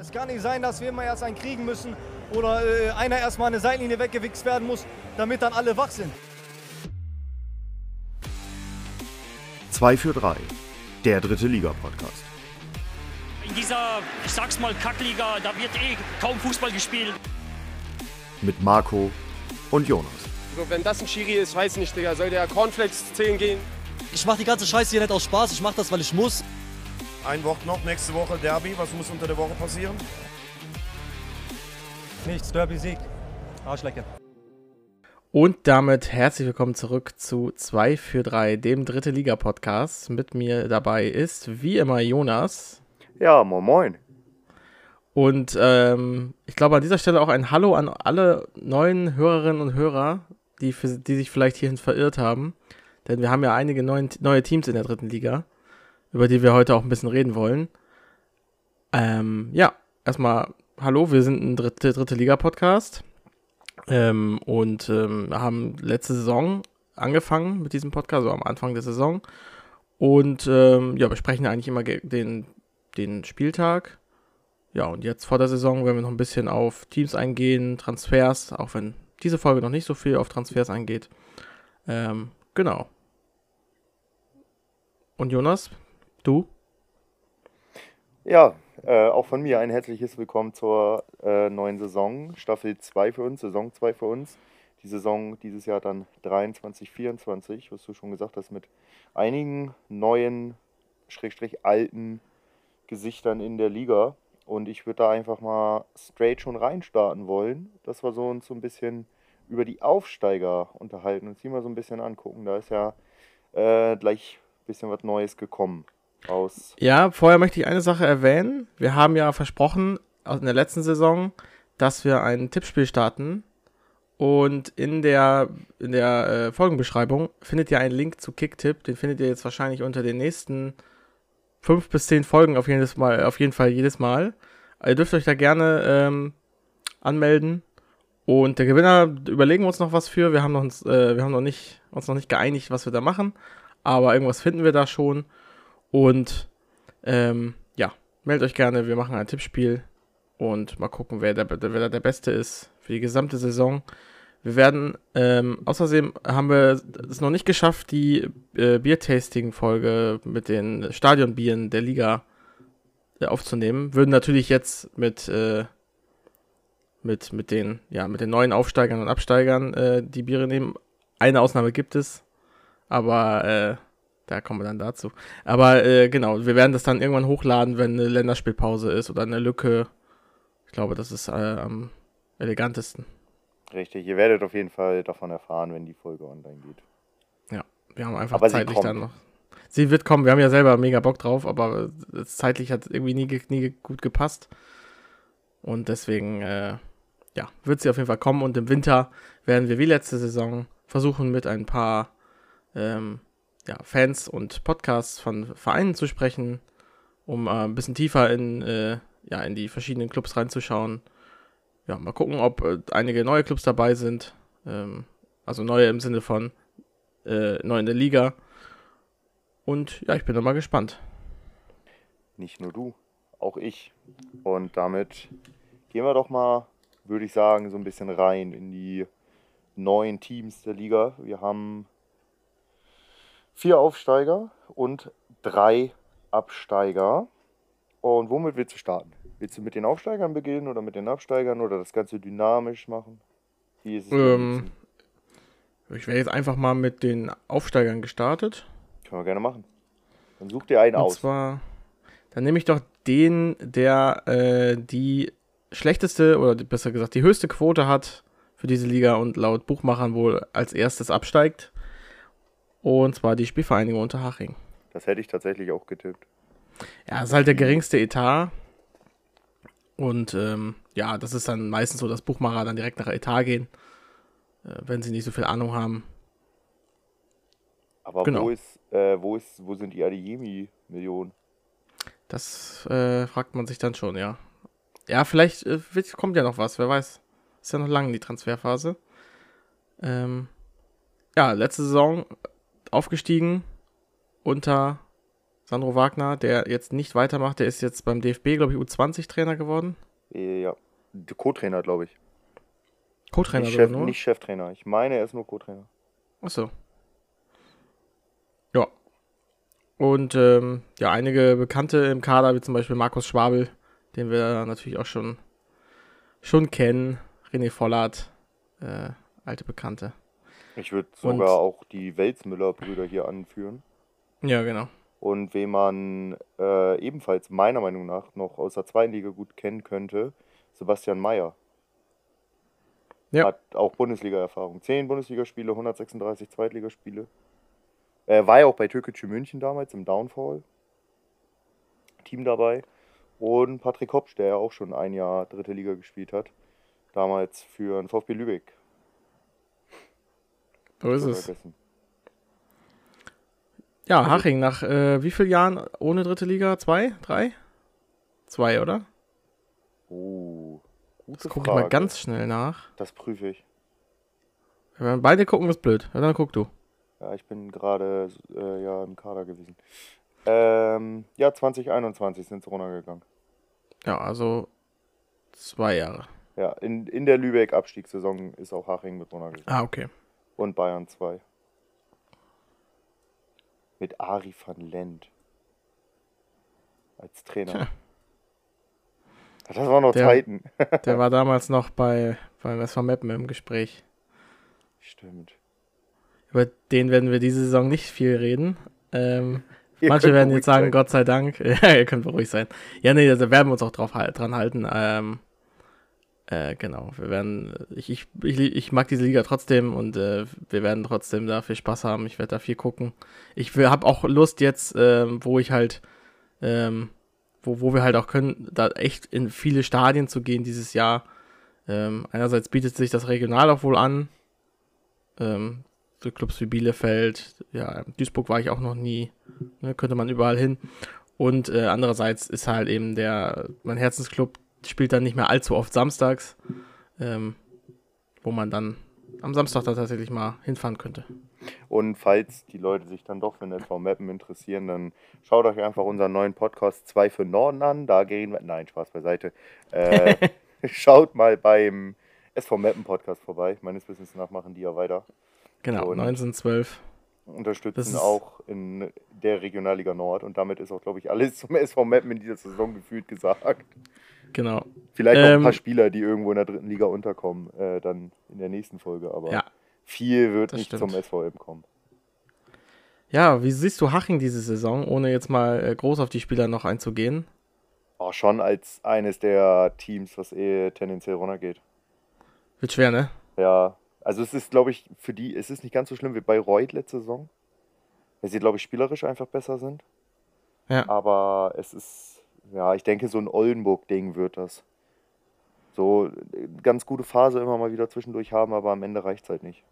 Es kann nicht sein, dass wir immer erst einen kriegen müssen oder äh, einer erstmal eine Seitenlinie weggewichst werden muss, damit dann alle wach sind. 2 für 3, der dritte Liga-Podcast. In dieser, ich sag's mal, Kackliga, da wird eh kaum Fußball gespielt. Mit Marco und Jonas. So, wenn das ein Schiri ist, weiß nicht, Digga, soll der Cornflakes 10 gehen? Ich mach die ganze Scheiße hier nicht aus Spaß, ich mach das, weil ich muss. Ein Wort noch, nächste Woche Derby. Was muss unter der Woche passieren? Nichts, Derby-Sieg. Arschlecke. Und damit herzlich willkommen zurück zu 2 für 3, dem dritte Liga-Podcast. Mit mir dabei ist wie immer Jonas. Ja, moin moin. Und ähm, ich glaube an dieser Stelle auch ein Hallo an alle neuen Hörerinnen und Hörer, die, für, die sich vielleicht hierhin verirrt haben. Denn wir haben ja einige neuen, neue Teams in der dritten Liga, über die wir heute auch ein bisschen reden wollen. Ähm, ja, erstmal Hallo, wir sind ein dritte, dritte Liga-Podcast. Ähm, und ähm, haben letzte Saison angefangen mit diesem Podcast, so am Anfang der Saison. Und ähm, ja, wir sprechen eigentlich immer den, den Spieltag. Ja, und jetzt vor der Saison werden wir noch ein bisschen auf Teams eingehen, Transfers, auch wenn diese Folge noch nicht so viel auf Transfers eingeht. Ähm, genau. Und Jonas, du? Ja, äh, auch von mir ein herzliches Willkommen zur äh, neuen Saison, Staffel 2 für uns, Saison 2 für uns. Die Saison dieses Jahr dann 23, 24, was du schon gesagt hast, mit einigen neuen, schrägstrich alten Gesichtern in der Liga. Und ich würde da einfach mal straight schon reinstarten wollen, dass wir so uns so ein bisschen über die Aufsteiger unterhalten und sie mal so ein bisschen angucken. Da ist ja äh, gleich ein bisschen was Neues gekommen. Aus. Ja, vorher möchte ich eine Sache erwähnen. Wir haben ja versprochen in der letzten Saison, dass wir ein Tippspiel starten. Und in der, in der äh, Folgenbeschreibung findet ihr einen Link zu Kicktipp. Den findet ihr jetzt wahrscheinlich unter den nächsten fünf bis zehn Folgen auf, jedes Mal, auf jeden Fall jedes Mal. Ihr dürft euch da gerne ähm, anmelden. Und der Gewinner überlegen wir uns noch was für. Wir haben, uns, äh, wir haben noch nicht, uns noch nicht geeinigt, was wir da machen. Aber irgendwas finden wir da schon. Und ähm, ja, meldet euch gerne. Wir machen ein Tippspiel. Und mal gucken, wer, der, wer da der Beste ist für die gesamte Saison. Wir werden, ähm, außerdem haben wir es noch nicht geschafft, die äh, Biertasting-Folge mit den Stadionbieren der Liga äh, aufzunehmen. Würden natürlich jetzt mit, äh, mit, mit, den, ja, mit den neuen Aufsteigern und Absteigern äh, die Biere nehmen. Eine Ausnahme gibt es, aber äh, da kommen wir dann dazu. Aber äh, genau, wir werden das dann irgendwann hochladen, wenn eine Länderspielpause ist oder eine Lücke. Ich glaube, das ist am elegantesten. Richtig, ihr werdet auf jeden Fall davon erfahren, wenn die Folge online geht. Ja, wir haben einfach aber zeitlich dann noch. Sie wird kommen, wir haben ja selber mega Bock drauf, aber zeitlich hat irgendwie nie, nie gut gepasst. Und deswegen, äh, ja, wird sie auf jeden Fall kommen. Und im Winter werden wir wie letzte Saison versuchen, mit ein paar ähm, ja, Fans und Podcasts von Vereinen zu sprechen, um äh, ein bisschen tiefer in, äh, ja, in die verschiedenen Clubs reinzuschauen ja, mal gucken, ob äh, einige neue Clubs dabei sind. Ähm, also neue im Sinne von äh, neu in der Liga. Und ja, ich bin mal gespannt. Nicht nur du, auch ich. Und damit gehen wir doch mal, würde ich sagen, so ein bisschen rein in die neuen Teams der Liga. Wir haben vier Aufsteiger und drei Absteiger. Und womit willst du starten? Willst du mit den Aufsteigern beginnen oder mit den Absteigern oder das Ganze dynamisch machen? Wie ist es? Ähm, ich wäre jetzt einfach mal mit den Aufsteigern gestartet. Können wir gerne machen. Dann such dir einen Und aus. Und zwar, dann nehme ich doch den, der äh, die schlechteste oder besser gesagt die höchste Quote hat für diese Liga und laut Buchmachern wohl als erstes absteigt. Und zwar die Spielvereinigung Unterhaching. Das hätte ich tatsächlich auch getippt. Ja, das ist halt der geringste Etat. Und ähm, ja, das ist dann meistens so, dass Buchmacher dann direkt nach Etat gehen, äh, wenn sie nicht so viel Ahnung haben. Aber genau. wo, ist, äh, wo, ist, wo sind die Adeyemi-Millionen? Das äh, fragt man sich dann schon, ja. Ja, vielleicht äh, kommt ja noch was, wer weiß. Ist ja noch lange die Transferphase. Ähm, ja, letzte Saison aufgestiegen unter Sandro Wagner, der jetzt nicht weitermacht. Der ist jetzt beim DFB, glaube ich, U20-Trainer geworden. Äh, Ja, Co-Trainer, glaube ich. Co-Trainer Nicht, Chef, nicht Cheftrainer. Ich meine, er ist nur Co-Trainer. Achso. Ja. Und ähm, ja, einige Bekannte im Kader, wie zum Beispiel Markus Schwabel, den wir natürlich auch schon, schon kennen. René Vollert, äh, alte Bekannte. Ich würde Und- sogar auch die Welsmüller-Brüder hier anführen. Ja, genau. Und wen man äh, ebenfalls meiner Meinung nach noch aus der zweiten Liga gut kennen könnte, Sebastian Mayer. Ja. Hat auch Bundesliga-Erfahrung. 10 Bundesligaspiele, 136 Zweitligaspiele. Er war ja auch bei Türkgücü München damals im Downfall. Team dabei. Und Patrick Hopsch, der ja auch schon ein Jahr dritte Liga gespielt hat. Damals für den VfB Lübeck. So ist es. Ja, Haching, nach äh, wie vielen Jahren ohne dritte Liga? Zwei? Drei? Zwei, oder? Oh, gute Das gucke ich mal ganz schnell nach. Das prüfe ich. Wenn wir beide gucken, ist blöd. Ja, dann guck du. Ja, ich bin gerade äh, ja im Kader gewesen. Ähm, ja, 2021 sind sie runtergegangen. Ja, also zwei Jahre. Ja, in, in der Lübeck-Abstiegssaison ist auch Haching mit runtergegangen. Ah, okay. Und Bayern 2. Mit Ari van Lent. Als Trainer. Tja. Das war noch Der- Zeiten. Der war damals noch bei beim SV Meppen im Gespräch. Stimmt. Über den werden wir diese Saison nicht viel reden. Ähm, manche werden jetzt sagen, sein. Gott sei Dank. ja, ihr könnt beruhigt sein. Ja, nee, da werden wir uns auch drauf, dran halten. Ähm, äh, genau, wir werden, ich, ich, ich, mag diese Liga trotzdem und äh, wir werden trotzdem da viel Spaß haben. Ich werde da viel gucken. Ich habe auch Lust jetzt, ähm, wo ich halt, ähm, wo, wo wir halt auch können, da echt in viele Stadien zu gehen dieses Jahr. Ähm, einerseits bietet sich das regional auch wohl an. Ähm, so Clubs wie Bielefeld, ja, Duisburg war ich auch noch nie. Ne, könnte man überall hin. Und äh, andererseits ist halt eben der, mein Herzensclub spielt dann nicht mehr allzu oft samstags, ähm, wo man dann am Samstag da tatsächlich mal hinfahren könnte. Und falls die Leute sich dann doch für den SV Mappen interessieren, dann schaut euch einfach unseren neuen Podcast 2 für Norden an. Da gehen wir. Nein, Spaß beiseite. Äh, schaut mal beim SV Mappen Podcast vorbei. Meines Wissens nach machen die ja weiter. Genau, Und- 1912. Das Unterstützen ist- auch in der Regionalliga Nord. Und damit ist auch, glaube ich, alles zum SV Mappen in dieser Saison gefühlt gesagt. Genau. Vielleicht noch ein Ähm, paar Spieler, die irgendwo in der dritten Liga unterkommen, äh, dann in der nächsten Folge. Aber Ja. viel wird nicht stimmt. zum SVM kommen. Ja, wie siehst du Haching diese Saison, ohne jetzt mal äh, groß auf die Spieler noch einzugehen? Auch schon als eines der Teams, was eh tendenziell runtergeht. Wird schwer, ne? Ja, also es ist, glaube ich, für die, es ist nicht ganz so schlimm wie bei Reut letzte Saison. Weil sie, glaube ich, spielerisch einfach besser sind. Ja. Aber es ist, ja, ich denke, so ein Oldenburg-Ding wird das. So äh, ganz gute Phase immer mal wieder zwischendurch haben, aber am Ende reicht es halt nicht.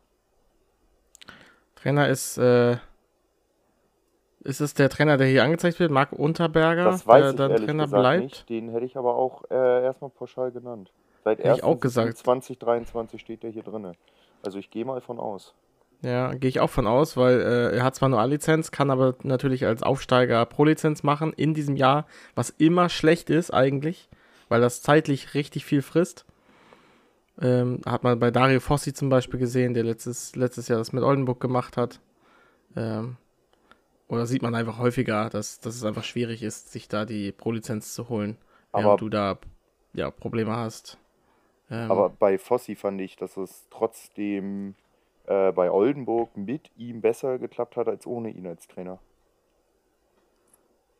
Trainer ist, äh, ist es der Trainer, der hier angezeigt wird, Marc Unterberger, Das weiß der dann Trainer bleibt? nicht. Den hätte ich aber auch äh, erstmal pauschal genannt. Seit Hätte ich auch 1.7. gesagt. 2023 steht der hier drin. Also ich gehe mal von aus. Ja, gehe ich auch von aus, weil äh, er hat zwar nur A-Lizenz, kann aber natürlich als Aufsteiger Pro-Lizenz machen in diesem Jahr, was immer schlecht ist eigentlich, weil das zeitlich richtig viel frisst. Ähm, hat man bei Dario Fossi zum Beispiel gesehen, der letztes, letztes Jahr das mit Oldenburg gemacht hat. Ähm, oder sieht man einfach häufiger, dass, dass es einfach schwierig ist, sich da die Pro-Lizenz zu holen, Aber- du da ja, Probleme hast. Ähm, Aber bei Fossi fand ich, dass es trotzdem äh, bei Oldenburg mit ihm besser geklappt hat als ohne ihn als Trainer.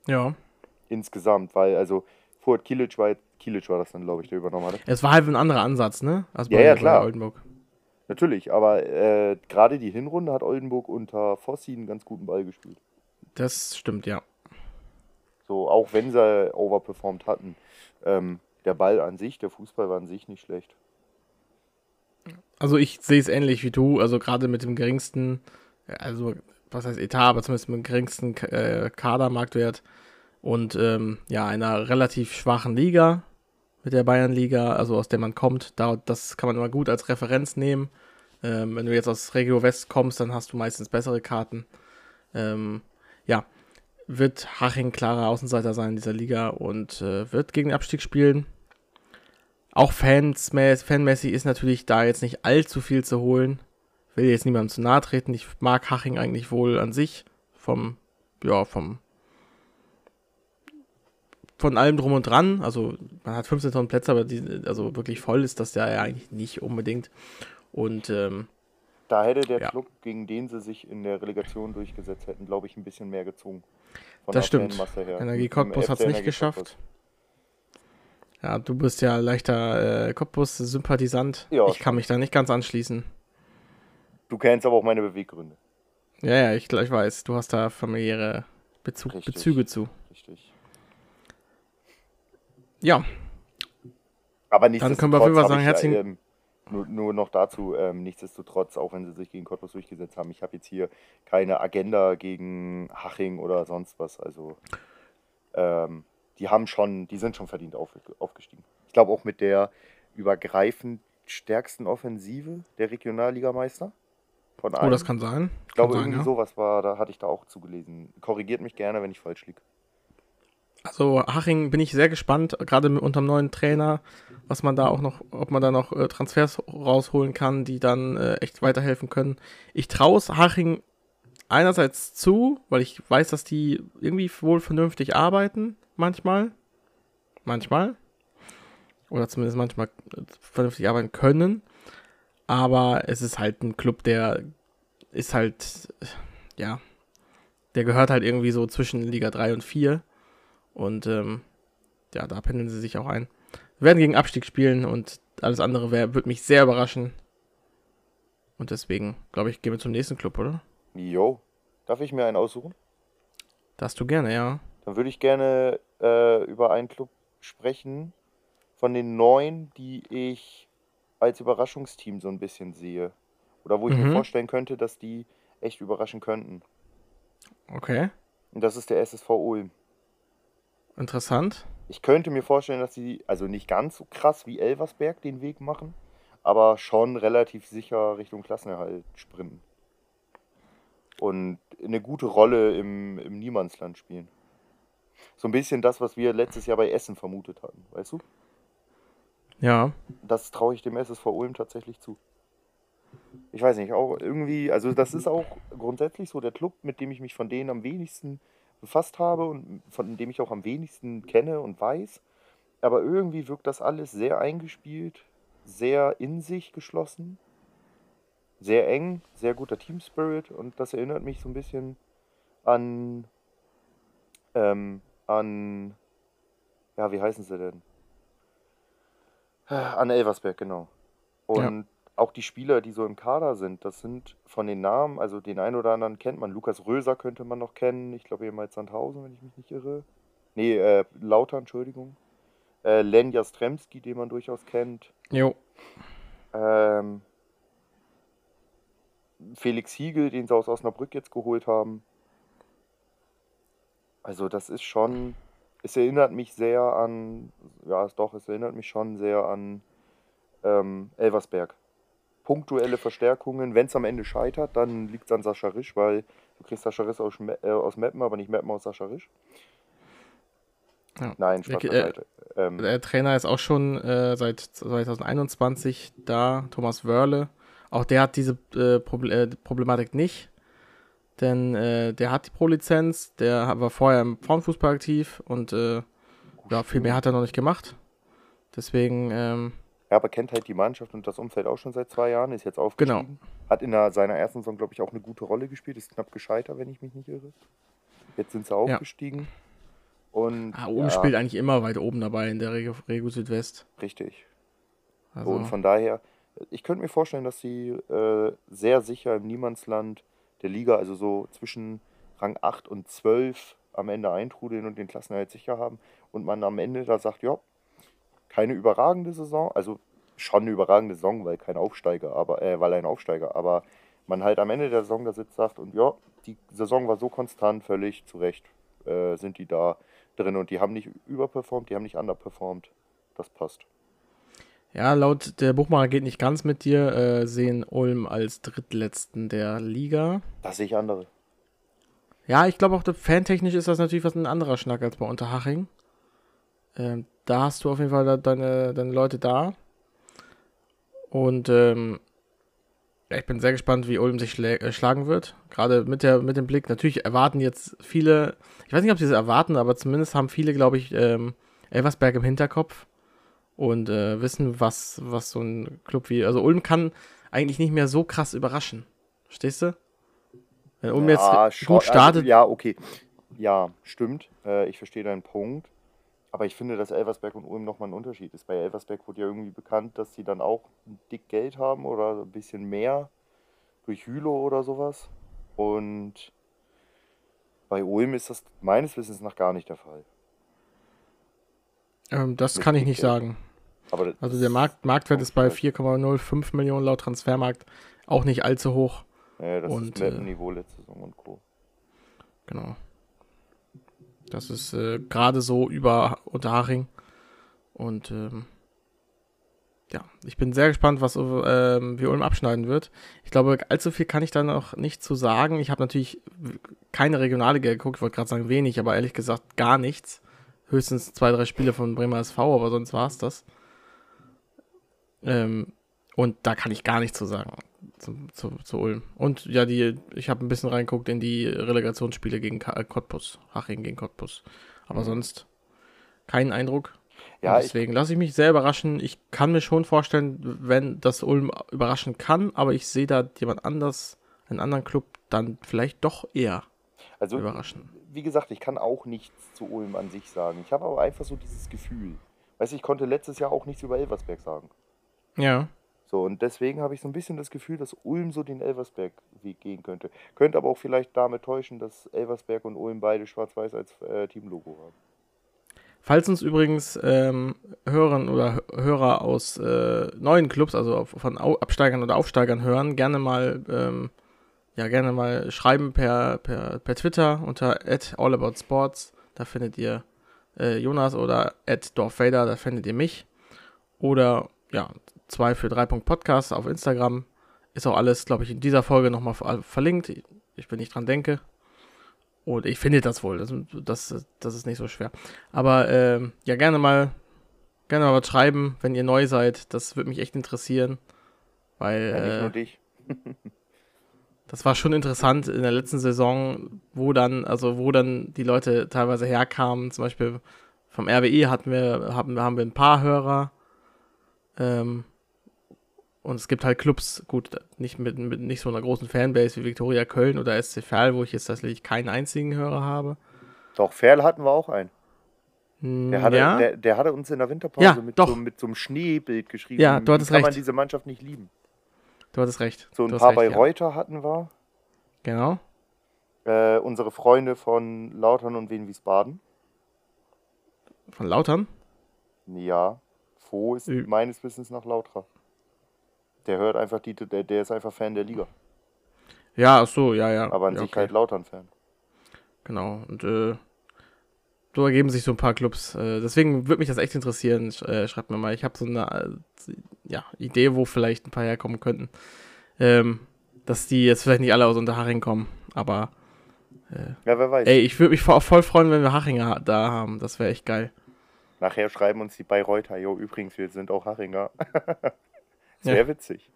ja. Insgesamt, weil also Fuad Kilic war, Kilic war das dann, glaube ich, der übernommen hat. Es war halt ein anderer Ansatz, ne? Als Ja, ja, klar. Oldenburg. Natürlich, aber äh, gerade die Hinrunde hat Oldenburg unter Fossi einen ganz guten Ball gespielt. Das stimmt, ja. So, auch wenn sie overperformed hatten. Ähm, der Ball an sich, der Fußball war an sich nicht schlecht. Also ich sehe es ähnlich wie du, also gerade mit dem geringsten, also was heißt Etat, aber zumindest mit dem geringsten äh, Kadermarktwert und ähm, ja, einer relativ schwachen Liga mit der Bayernliga, also aus der man kommt, da, das kann man immer gut als Referenz nehmen. Ähm, wenn du jetzt aus Regio West kommst, dann hast du meistens bessere Karten. Ähm, ja, wird Haching klarer Außenseiter sein in dieser Liga und äh, wird gegen den Abstieg spielen. Auch Fans, fanmäßig ist natürlich da jetzt nicht allzu viel zu holen. Will jetzt niemandem zu nahe treten. Ich mag Haching eigentlich wohl an sich. Vom, ja, vom, von allem drum und dran. Also, man hat 15.000 Plätze, aber die, also wirklich voll ist das ja eigentlich nicht unbedingt. Und, ähm, Da hätte der Ja. Club, gegen den sie sich in der Relegation durchgesetzt hätten, glaube ich, ein bisschen mehr gezogen. Das stimmt. Her. Energie Cottbus hat es nicht geschafft. Ja, du bist ja leichter äh, Cottbus-Sympathisant. Ja, ich kann mich da nicht ganz anschließen. Du kennst aber auch meine Beweggründe. Ja, ja, ich, ich weiß, du hast da familiäre Bezug, Richtig. Bezüge zu. Richtig. Ja, Aber Dann können wir auf jeden Fall nichtsdestotrotz sagen, herzlichen- ähm, nur, nur noch dazu, ähm, nichtsdestotrotz, auch wenn sie sich gegen Cottbus durchgesetzt haben, ich habe jetzt hier keine Agenda gegen Haching oder sonst was. Also ähm, die haben schon, die sind schon verdient auf, aufgestiegen. Ich glaube auch mit der übergreifend stärksten Offensive der Regionalligameister. Von oh, das kann sein. ich glaube, kann sein, irgendwie ja. sowas war, da hatte ich da auch zugelesen. Korrigiert mich gerne, wenn ich falsch liege. Also Haching bin ich sehr gespannt, gerade mit unserem neuen Trainer, was man da auch noch, ob man da noch äh, Transfers rausholen kann, die dann äh, echt weiterhelfen können. Ich traue es Haching einerseits zu, weil ich weiß, dass die irgendwie wohl vernünftig arbeiten, manchmal. Manchmal. Oder zumindest manchmal äh, vernünftig arbeiten können. Aber es ist halt ein Club, der ist halt, äh, ja, der gehört halt irgendwie so zwischen Liga 3 und 4. Und ähm, ja, da pendeln sie sich auch ein. Wir werden gegen Abstieg spielen und alles andere wär, würde mich sehr überraschen. Und deswegen, glaube ich, gehen wir zum nächsten Club, oder? Jo. Darf ich mir einen aussuchen? Darfst du gerne, ja. Dann würde ich gerne äh, über einen Club sprechen von den neun, die ich als Überraschungsteam so ein bisschen sehe. Oder wo ich mir Mhm. vorstellen könnte, dass die echt überraschen könnten. Okay. Und das ist der SSV Ulm. Interessant. Ich könnte mir vorstellen, dass sie, also nicht ganz so krass wie Elversberg den Weg machen, aber schon relativ sicher Richtung Klassenerhalt sprinten. Und eine gute Rolle im, im Niemandsland spielen. So ein bisschen das, was wir letztes Jahr bei Essen vermutet hatten, weißt du? Ja. Das traue ich dem SSV Ulm tatsächlich zu. Ich weiß nicht, auch irgendwie, also das ist auch grundsätzlich so der Club, mit dem ich mich von denen am wenigsten befasst habe und von dem ich auch am wenigsten kenne und weiß. Aber irgendwie wirkt das alles sehr eingespielt, sehr in sich geschlossen, sehr eng, sehr guter Team Spirit und das erinnert mich so ein bisschen an, ähm, an, ja, wie heißen sie denn? An Elversberg, genau. Und auch die Spieler, die so im Kader sind, das sind von den Namen, also den einen oder anderen kennt man. Lukas Röser könnte man noch kennen. Ich glaube ehemals Sandhausen, wenn ich mich nicht irre. Nee, äh, Lauter, Entschuldigung. Äh, Len Jastremski, den man durchaus kennt. Jo. Ähm, Felix Hiegel, den sie aus Osnabrück jetzt geholt haben. Also das ist schon, es erinnert mich sehr an, ja es doch, es erinnert mich schon sehr an ähm, Elversberg. Punktuelle Verstärkungen, wenn es am Ende scheitert, dann liegt es an Sascha Risch, weil du kriegst Sascha Risch aus, äh, aus Meppen, aber nicht Meppen aus Sascha Risch. Ja. Nein, Spaß äh. Ähm, Der Trainer ist auch schon äh, seit 2021 da, Thomas Wörle. Auch der hat diese äh, äh, Problematik nicht. Denn äh, der hat die Pro-Lizenz, der war vorher im Frauenfußball aktiv und äh, ja, viel mehr hat er noch nicht gemacht. Deswegen, ähm, Ja, aber kennt halt die Mannschaft und das Umfeld auch schon seit zwei Jahren, ist jetzt genau. aufgestiegen. Hat in der, seiner ersten Saison, glaube ich, auch eine gute Rolle gespielt, ist knapp gescheitert, wenn ich mich nicht irre. Jetzt sind sie aufgestiegen. Und Ah, Ulm ja, spielt eigentlich immer weit oben dabei in der Regu, Regu Südwest. richtig. Also, Und von daher, ich könnte mir vorstellen, dass sie äh, sehr sicher im Niemandsland der Liga, also so zwischen Rang 8 und 12 am Ende eintrudeln und den Klassenerhalt sicher haben. Und man am Ende da sagt, ja, keine überragende Saison, also schon eine überragende Saison, weil kein Aufsteiger, aber äh, weil ein Aufsteiger, aber man halt am Ende der Saison da sitzt sagt und ja, die Saison war so konstant, völlig zu Recht äh, sind die da drin und die haben nicht überperformt, die haben nicht underperformt. Das passt. Ja, laut der Buchmacher geht nicht ganz mit dir, äh, sehen Ulm als drittletzten der Liga. Das sehe ich andere. Ja, ich glaube auch, fantechnisch ist das natürlich was ein anderer Schnack als bei Unterhaching. Ähm, da hast du auf jeden Fall da deine, deine Leute da. Und ähm, ich bin sehr gespannt, wie Ulm sich äh, schlagen wird. Gerade mit, der, mit dem Blick. Natürlich erwarten jetzt viele, ich weiß nicht, ob sie es erwarten, aber zumindest haben viele, glaube ich, ähm, Elversberg im Hinterkopf und äh, wissen, was, was so ein Club wie. Also Ulm kann eigentlich nicht mehr so krass überraschen. Verstehst du? Wenn Ulm Ja, jetzt gut startet, Also, ja, okay. Ja, stimmt. Äh, ich verstehe deinen Punkt. Aber ich finde, dass Elversberg und Ulm nochmal ein Unterschied ist. Bei Elversberg wurde ja irgendwie bekannt, dass sie dann auch ein dick Geld haben oder ein bisschen mehr durch Hülo oder sowas. Und bei Ulm ist das meines Wissens nach gar nicht der Fall. ähm, das Mit kann ich nicht Geld. sagen. Aber Also der Markt, Marktwert ist bei vielleicht. 4,05 Millionen laut Transfermarkt auch nicht allzu hoch. Ja, das Und, ist äh, Niveau letzte Saison und Co. Genau. Das ist äh, gerade so über Unterhaching. Und ähm, ja, ich bin sehr gespannt, was ähm, wie Ulm abschneiden wird. Ich glaube, allzu viel kann ich da noch nicht zu sagen. Ich habe natürlich keine Regionalliga geguckt, ich wollte gerade sagen wenig, aber ehrlich gesagt gar nichts. Höchstens zwei, drei Spiele von Bremer SV, aber sonst war es das. Ähm, und da kann ich gar nichts zu sagen zu, zu, zu Ulm. Und ja, die, ich habe ein bisschen reingeguckt in die Relegationsspiele gegen Ka- äh, Cottbus, Haching gegen Cottbus. Aber sonst keinen Eindruck. Ja, Und deswegen lasse ich mich sehr überraschen. Ich kann mir schon vorstellen, wenn das Ulm überraschen kann, aber ich sehe da jemand anders, einen anderen Club, dann vielleicht doch eher also überraschen. wie gesagt, ich kann auch nichts zu Ulm an sich sagen. Ich habe aber einfach so dieses Gefühl. Weißt du, ich konnte letztes Jahr auch nichts über Elversberg sagen. Ja. So, und deswegen habe ich so ein bisschen das Gefühl, dass Ulm so den Elversberg-Weg gehen könnte. Könnte aber auch vielleicht damit täuschen, dass Elversberg und Ulm beide schwarz-weiß als äh, Teamlogo haben. Falls uns übrigens ähm, Hörerinnen oder Hö- Hörer aus äh, neuen Clubs, also von Au Absteigern oder Aufsteigern hören, gerne mal, ähm, ja, gerne mal schreiben per, per, per Twitter unter allaboutsports. Da findet ihr äh, Jonas oder Dorfvader, da findet ihr mich. Oder ja, 2 für 3 Podcast auf Instagram. Ist auch alles, glaube ich, in dieser Folge nochmal ver verlinkt. Ich, wenn ich dran denke. Und ich finde das wohl. Das, das, das ist nicht so schwer. Aber ähm, ja, gerne mal, gerne mal was schreiben, wenn ihr neu seid. Das würde mich echt interessieren. Weil Ja, nicht äh, nur dich. das war schon interessant in der letzten Saison, wo dann, also wo dann die Leute teilweise herkamen. Zum Beispiel vom RWE hatten wir, haben, haben wir ein paar Hörer. Ähm, und es gibt halt Clubs, gut, nicht mit, mit nicht so einer großen Fanbase wie Viktoria Köln oder SC Verl, wo ich jetzt tatsächlich keinen einzigen Hörer habe. Doch, Ferl hatten wir auch einen. Hm, Der hatte, ja, der, der hatte uns in der Winterpause Ja, mit. So, mit so einem Schneebild geschrieben. Ja, du hattest kann man recht. diese Mannschaft nicht lieben? du hattest recht. So ein paar recht, bei ja. Reuter hatten wir. Genau. Äh, unsere Freunde von Lautern und Wien Wiesbaden. Von Lautern. Ja, Fo ist Ü- meines Wissens nach Lautra. Der hört einfach die, der, der ist einfach Fan der Liga. Ja, ach so, ja, ja. Aber an ja, sich okay. halt Lautern-Fan. Genau. Und äh, so ergeben sich so ein paar Clubs. Äh, deswegen würde mich das echt interessieren. Sch äh, schreibt mir mal. Ich habe so eine äh, ja, Idee, wo vielleicht ein paar herkommen könnten. Ähm, dass die jetzt vielleicht nicht alle aus Unterhaching kommen. Aber Ja, wer weiß. ey, ich würde mich vo- voll freuen, wenn wir Hachinger ha- da haben. Das wäre echt geil. Nachher schreiben uns die Bayreuther, jo, übrigens, wir sind auch Haringer. Ja. Sehr witzig.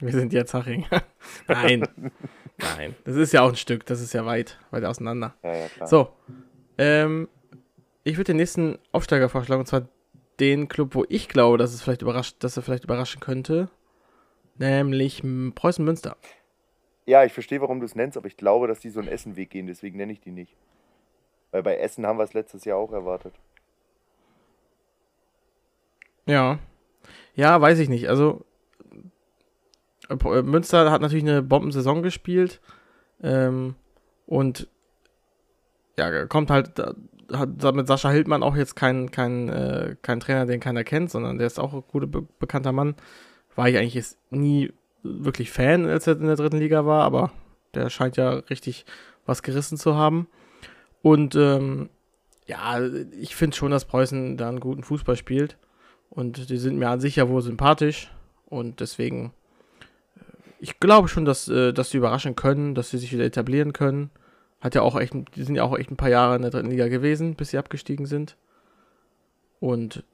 Wir sind jetzt Haching. Nein. Nein. Das ist ja auch ein Stück. Das ist ja weit, weit auseinander. Ja, ja, klar. So, ähm, ich würde den nächsten Aufsteiger vorschlagen, und zwar den Club, wo ich glaube, dass es vielleicht überrascht, dass er vielleicht überraschen könnte, nämlich Preußen Münster. Ja, ich verstehe, warum du es nennst, aber ich glaube, dass die so einen Essenweg gehen, deswegen nenne ich die nicht. Weil bei Essen haben wir es letztes Jahr auch erwartet. Ja, ja, weiß ich nicht. Also äh, Münster hat natürlich eine Bombensaison gespielt ähm, und ja, kommt halt hat mit Sascha Hildmann auch jetzt kein, kein, äh, kein Trainer, den keiner kennt, sondern der ist auch ein guter be bekannter Mann. War ich eigentlich jetzt nie wirklich Fan, als er in der dritten Liga war, aber der scheint ja richtig was gerissen zu haben. Und ähm, ja, ich finde schon, dass Preußen da einen guten Fußball spielt. Und die sind mir an sich ja wohl sympathisch. Und deswegen, äh, ich glaube schon, dass, äh, dass sie überraschen können, dass sie sich wieder etablieren können. Hat ja auch echt, die sind ja auch echt ein paar Jahre in der dritten Liga gewesen, bis sie abgestiegen sind. Und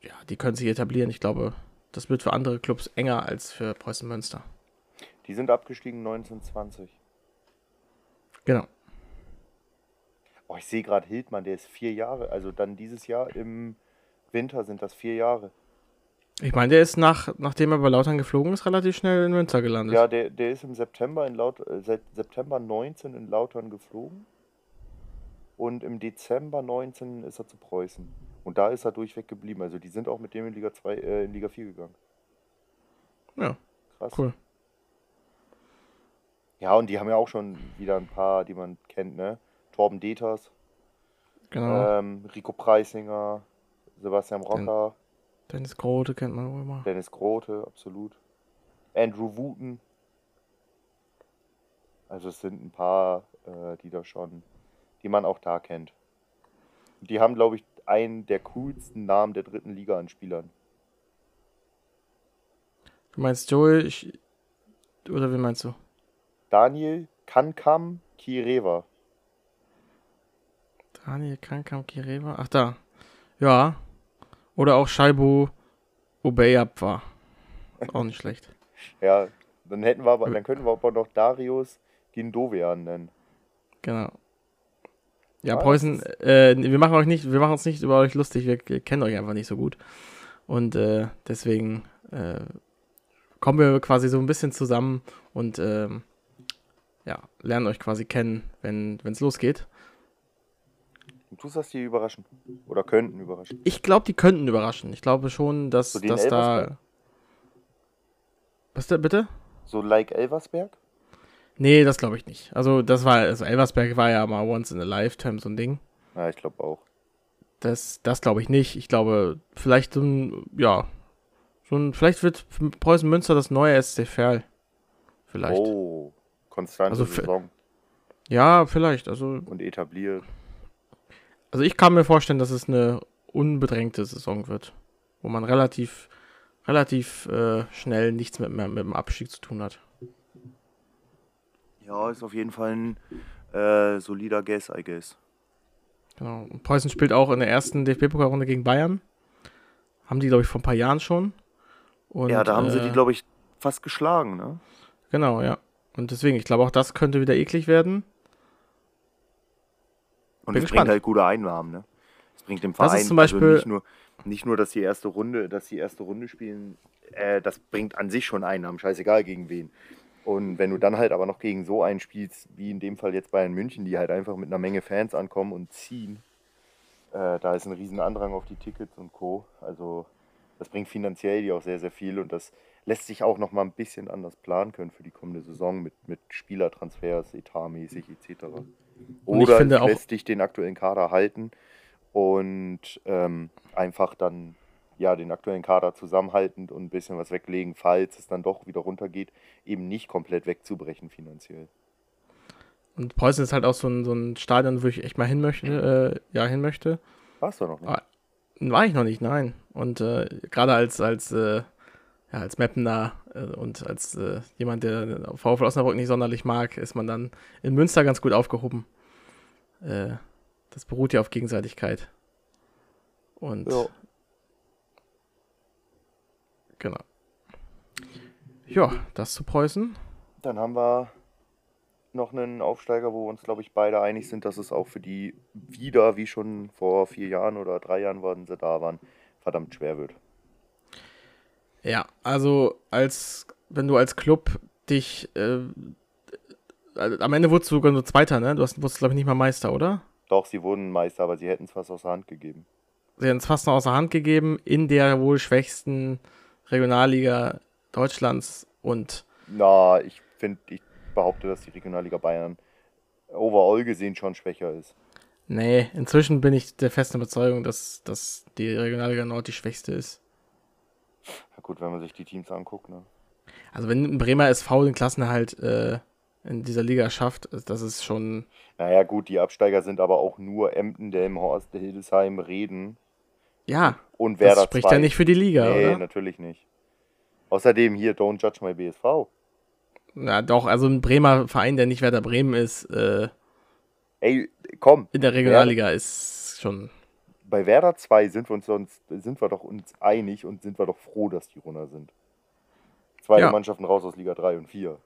ja, die können sich etablieren. Ich glaube, das wird für andere Clubs enger als für Preußen Münster. Die sind abgestiegen 1920. Genau. Oh, ich sehe gerade Hildmann, der ist vier Jahre. Also dann dieses Jahr im Winter sind das vier Jahre. Ich meine, der ist nach, nachdem er bei Lautern geflogen ist, relativ schnell in Münster gelandet. Ja, der, der ist im September in Laut äh, seit September 19 in Lautern geflogen. Und im Dezember 19 ist er zu Preußen. Und da ist er durchweg geblieben. Also die sind auch mit dem in Liga 2, äh, in Liga 4 gegangen. Ja, Krass. cool. Ja, und die haben ja auch schon wieder ein paar, die man kennt, ne? Torben Deters, Genau. ähm, Rico Preisinger, Sebastian Rocker, Dennis Grote kennt man auch immer. Dennis Grote, absolut. Andrew Wooten. Also es sind ein paar, äh, die da schon, die man auch da kennt. Die haben, glaube ich, einen der coolsten Namen der dritten Liga an Spielern. Du meinst Joel, ich, oder wie meinst du? Daniel Kankam Kireva. Daniel Krankam Kireva. Ach da. Ja. Oder auch Shaibu Ubeyab war. Auch nicht schlecht. Ja, dann hätten wir aber, dann könnten wir aber noch Darius Gindovian nennen. Genau. Ja, Was? Preußen, äh, wir machen euch nicht, wir machen uns nicht über euch lustig, wir kennen euch einfach nicht so gut. Und äh, deswegen äh, kommen wir quasi so ein bisschen zusammen und ähm, ja, lernen euch quasi kennen, wenn es losgeht. Und du sagst, die überraschen. Oder könnten überraschen. Ich glaube, die könnten überraschen. Ich glaube schon, dass, So dass da. Was da bitte? So like Elversberg? Nee, das glaube ich nicht. Also, das war, also Elversberg war ja mal once in a lifetime so ein Ding. Ja, ich glaube auch. Das, das glaube ich nicht. Ich glaube, vielleicht so ein, ja, so ein, vielleicht wird Preußen Münster das neue SC Verl. Vielleicht. Oh, konstante Also Saison Ja, vielleicht. Also, und etabliert. Also ich kann mir vorstellen, dass es eine unbedrängte Saison wird, wo man relativ, relativ äh, schnell nichts mit, mehr mit dem Abstieg zu tun hat. Ja, ist auf jeden Fall ein äh, solider Guess, I guess. Genau. Und Preußen spielt auch in der ersten DFB-Pokalrunde gegen Bayern. Haben die, glaube ich, vor ein paar Jahren schon. Und, ja, da haben sie äh, die, glaube ich, fast geschlagen, ne? Genau, ja. Und deswegen, ich glaube, auch das könnte wieder eklig werden. Und Bin es gespannt. bringt halt gute Einnahmen, ne? Es bringt dem Verein Beispiel- also nicht nur nicht nur, dass die erste Runde, dass die erste Runde spielen, äh, das bringt an sich schon Einnahmen, scheißegal gegen wen. Und wenn du dann halt aber noch gegen so einen spielst, wie in dem Fall jetzt Bayern München, die halt einfach mit einer Menge Fans ankommen und ziehen, äh, da ist ein riesen Andrang auf die Tickets und Co. Also das bringt finanziell die auch sehr, sehr viel und das lässt sich auch noch mal ein bisschen anders planen können für die kommende Saison mit, mit Spielertransfers, etatmäßig etc. Und ich Oder finde lässt dich den aktuellen Kader halten und ähm, einfach dann ja den aktuellen Kader zusammenhaltend und ein bisschen was weglegen, falls es dann doch wieder runtergeht, eben nicht komplett wegzubrechen finanziell. Und Preußen ist halt auch so ein, so ein Stadion, wo ich echt mal hin möchte, äh, ja, hin möchte. Warst du noch nicht? Ah, War ich noch nicht, nein. Und äh, gerade als, als, äh, ja, als Mappener und als äh, jemand, der VfL Osnabrück nicht sonderlich mag, ist man dann in Münster ganz gut aufgehoben. Äh, das beruht ja auf Gegenseitigkeit. Und Ja. genau. Ja, das zu Preußen. Dann haben wir noch einen Aufsteiger, wo wir uns, glaube ich, beide einig sind, dass es auch für die wieder, wie schon vor vier Jahren oder drei Jahren, wann sie da waren, verdammt schwer wird. Ja, also als wenn du als Club dich äh, also am Ende wurdest du sogar nur Zweiter, ne? Du hast, wurdest, glaube ich, nicht mal Meister, oder? Doch, sie wurden Meister, aber sie hätten es fast aus der Hand gegeben. Sie haben es fast noch aus der Hand gegeben in der wohl schwächsten Regionalliga Deutschlands und Na, ich finde, ich behaupte, dass die Regionalliga Bayern overall gesehen schon schwächer ist. nee, inzwischen bin ich der festen Überzeugung, dass, dass die Regionalliga Nord die schwächste ist. Na gut, wenn man sich die Teams anguckt, ne? Also wenn ein Bremer SV den Klassenerhalt äh, in dieser Liga schafft, das ist schon Naja, gut, die Absteiger sind aber auch nur Emden, Delmenhorst, Hildesheim, Reden ja, und Werder das spricht 2. ja nicht für die Liga, Nee, oder? natürlich nicht. Außerdem hier, don't judge my BSV. Na doch, also ein Bremer Verein, der nicht Werder Bremen ist, äh, Ey, komm. in der Regionalliga ist schon. Bei Werder 2 sind wir uns sonst, sind wir doch uns einig und sind wir doch froh, dass die runter sind. Zwei Ja. Mannschaften raus aus Liga 3 und 4.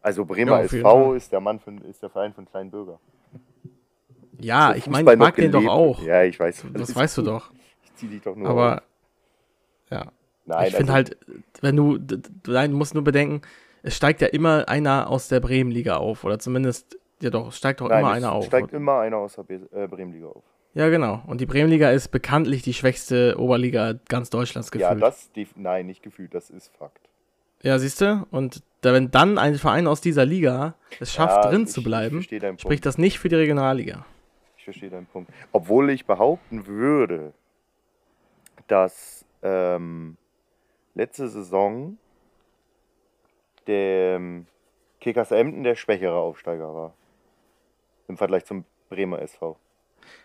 Also Bremer Ja, SV ist der Mann von, ist der Verein von kleinen Bürger. Ja, ich meine, ich mag den doch auch. Ja, ich weiß. Das Alles weißt du doch. Ich zieh dich doch nur Aber auf. ja, Nein, ich finde also, halt, wenn du, nein, du musst nur bedenken, es steigt ja immer einer aus der Bremenliga auf. Oder zumindest, ja doch, steigt doch nein, immer einer auf. steigt immer einer aus der äh, Bremenliga auf. Ja, genau. Und die Bremenliga ist bekanntlich die schwächste Oberliga ganz Deutschlands gefühlt. Ja, das, nein, nicht gefühlt, das ist Fakt. Ja, siehst du? Und da, wenn dann ein Verein aus dieser Liga es schafft, Ja, drin ich- zu bleiben, spricht das nicht für die Regionalliga. Ich verstehe deinen Punkt. Obwohl ich behaupten würde, dass ähm, letzte Saison der Kickers Emden der schwächere Aufsteiger war. Im Vergleich zum Bremer SV.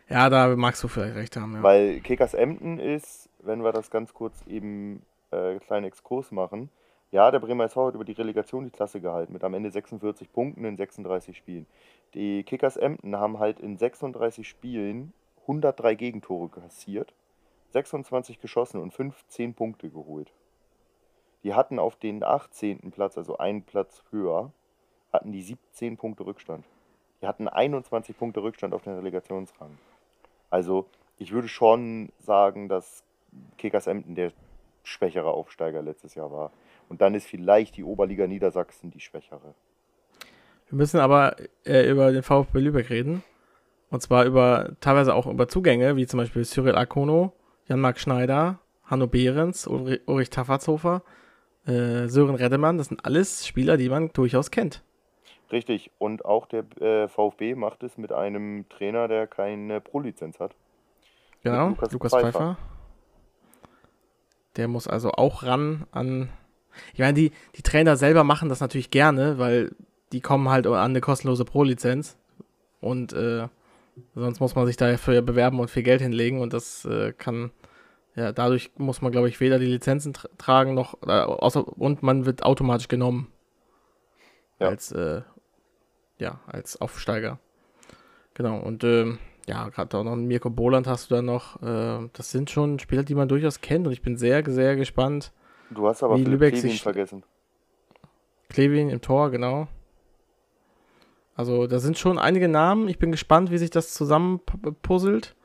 Ja, da magst du vielleicht recht haben, ja. Weil Kickers Emden ist, wenn wir das ganz kurz eben äh, einen kleinen Exkurs machen, ja, der Bremer SV hat über die Relegation die Klasse gehalten, mit am Ende 46 Punkten in 36 Spielen. Die Kickers Emden haben halt in 36 Spielen 103 Gegentore kassiert, 26 geschossen und 15 Punkte geholt. Die hatten auf den 18. Platz, also einen Platz höher, hatten die 17 Punkte Rückstand. Die hatten 21 Punkte Rückstand auf den Relegationsrang. Also ich würde schon sagen, dass Kickers Emden der schwächere Aufsteiger letztes Jahr war. Und dann ist vielleicht die Oberliga Niedersachsen die schwächere. Wir müssen aber äh, über den VfB Lübeck reden. Und zwar über teilweise auch über Zugänge, wie zum Beispiel Cyril Akono, Jan-Marc Schneider, Hanno Behrens, Ulrich, Taffatzhofer, äh, Sören Reddemann. Das sind alles Spieler, die man durchaus kennt. Richtig. Und auch der äh, VfB macht es mit einem Trainer, der keine Pro-Lizenz hat. Genau, Lukas Lukas, Pfeiffer. Pfeiffer. Der muss also auch ran an. Ich meine, die, die Trainer selber machen das natürlich gerne, weil die kommen halt an eine kostenlose Pro-Lizenz. Und äh, sonst muss man sich dafür bewerben und viel Geld hinlegen. Und das äh, kann. Ja, dadurch muss man, glaube ich, weder die Lizenzen tra tragen noch. Äh, außer, und man wird automatisch genommen. Ja. Als, äh, ja, als Aufsteiger. Genau, und ähm, ja, gerade auch noch Mirko Boland hast du da noch. Äh, das sind schon Spieler, die man durchaus kennt und ich bin sehr, sehr gespannt. Du hast aber Wie Lübeck Klevin sich- vergessen. Klevin im Tor, genau. Also, da sind schon einige Namen. Ich bin gespannt, wie sich das zusammenpuzzelt.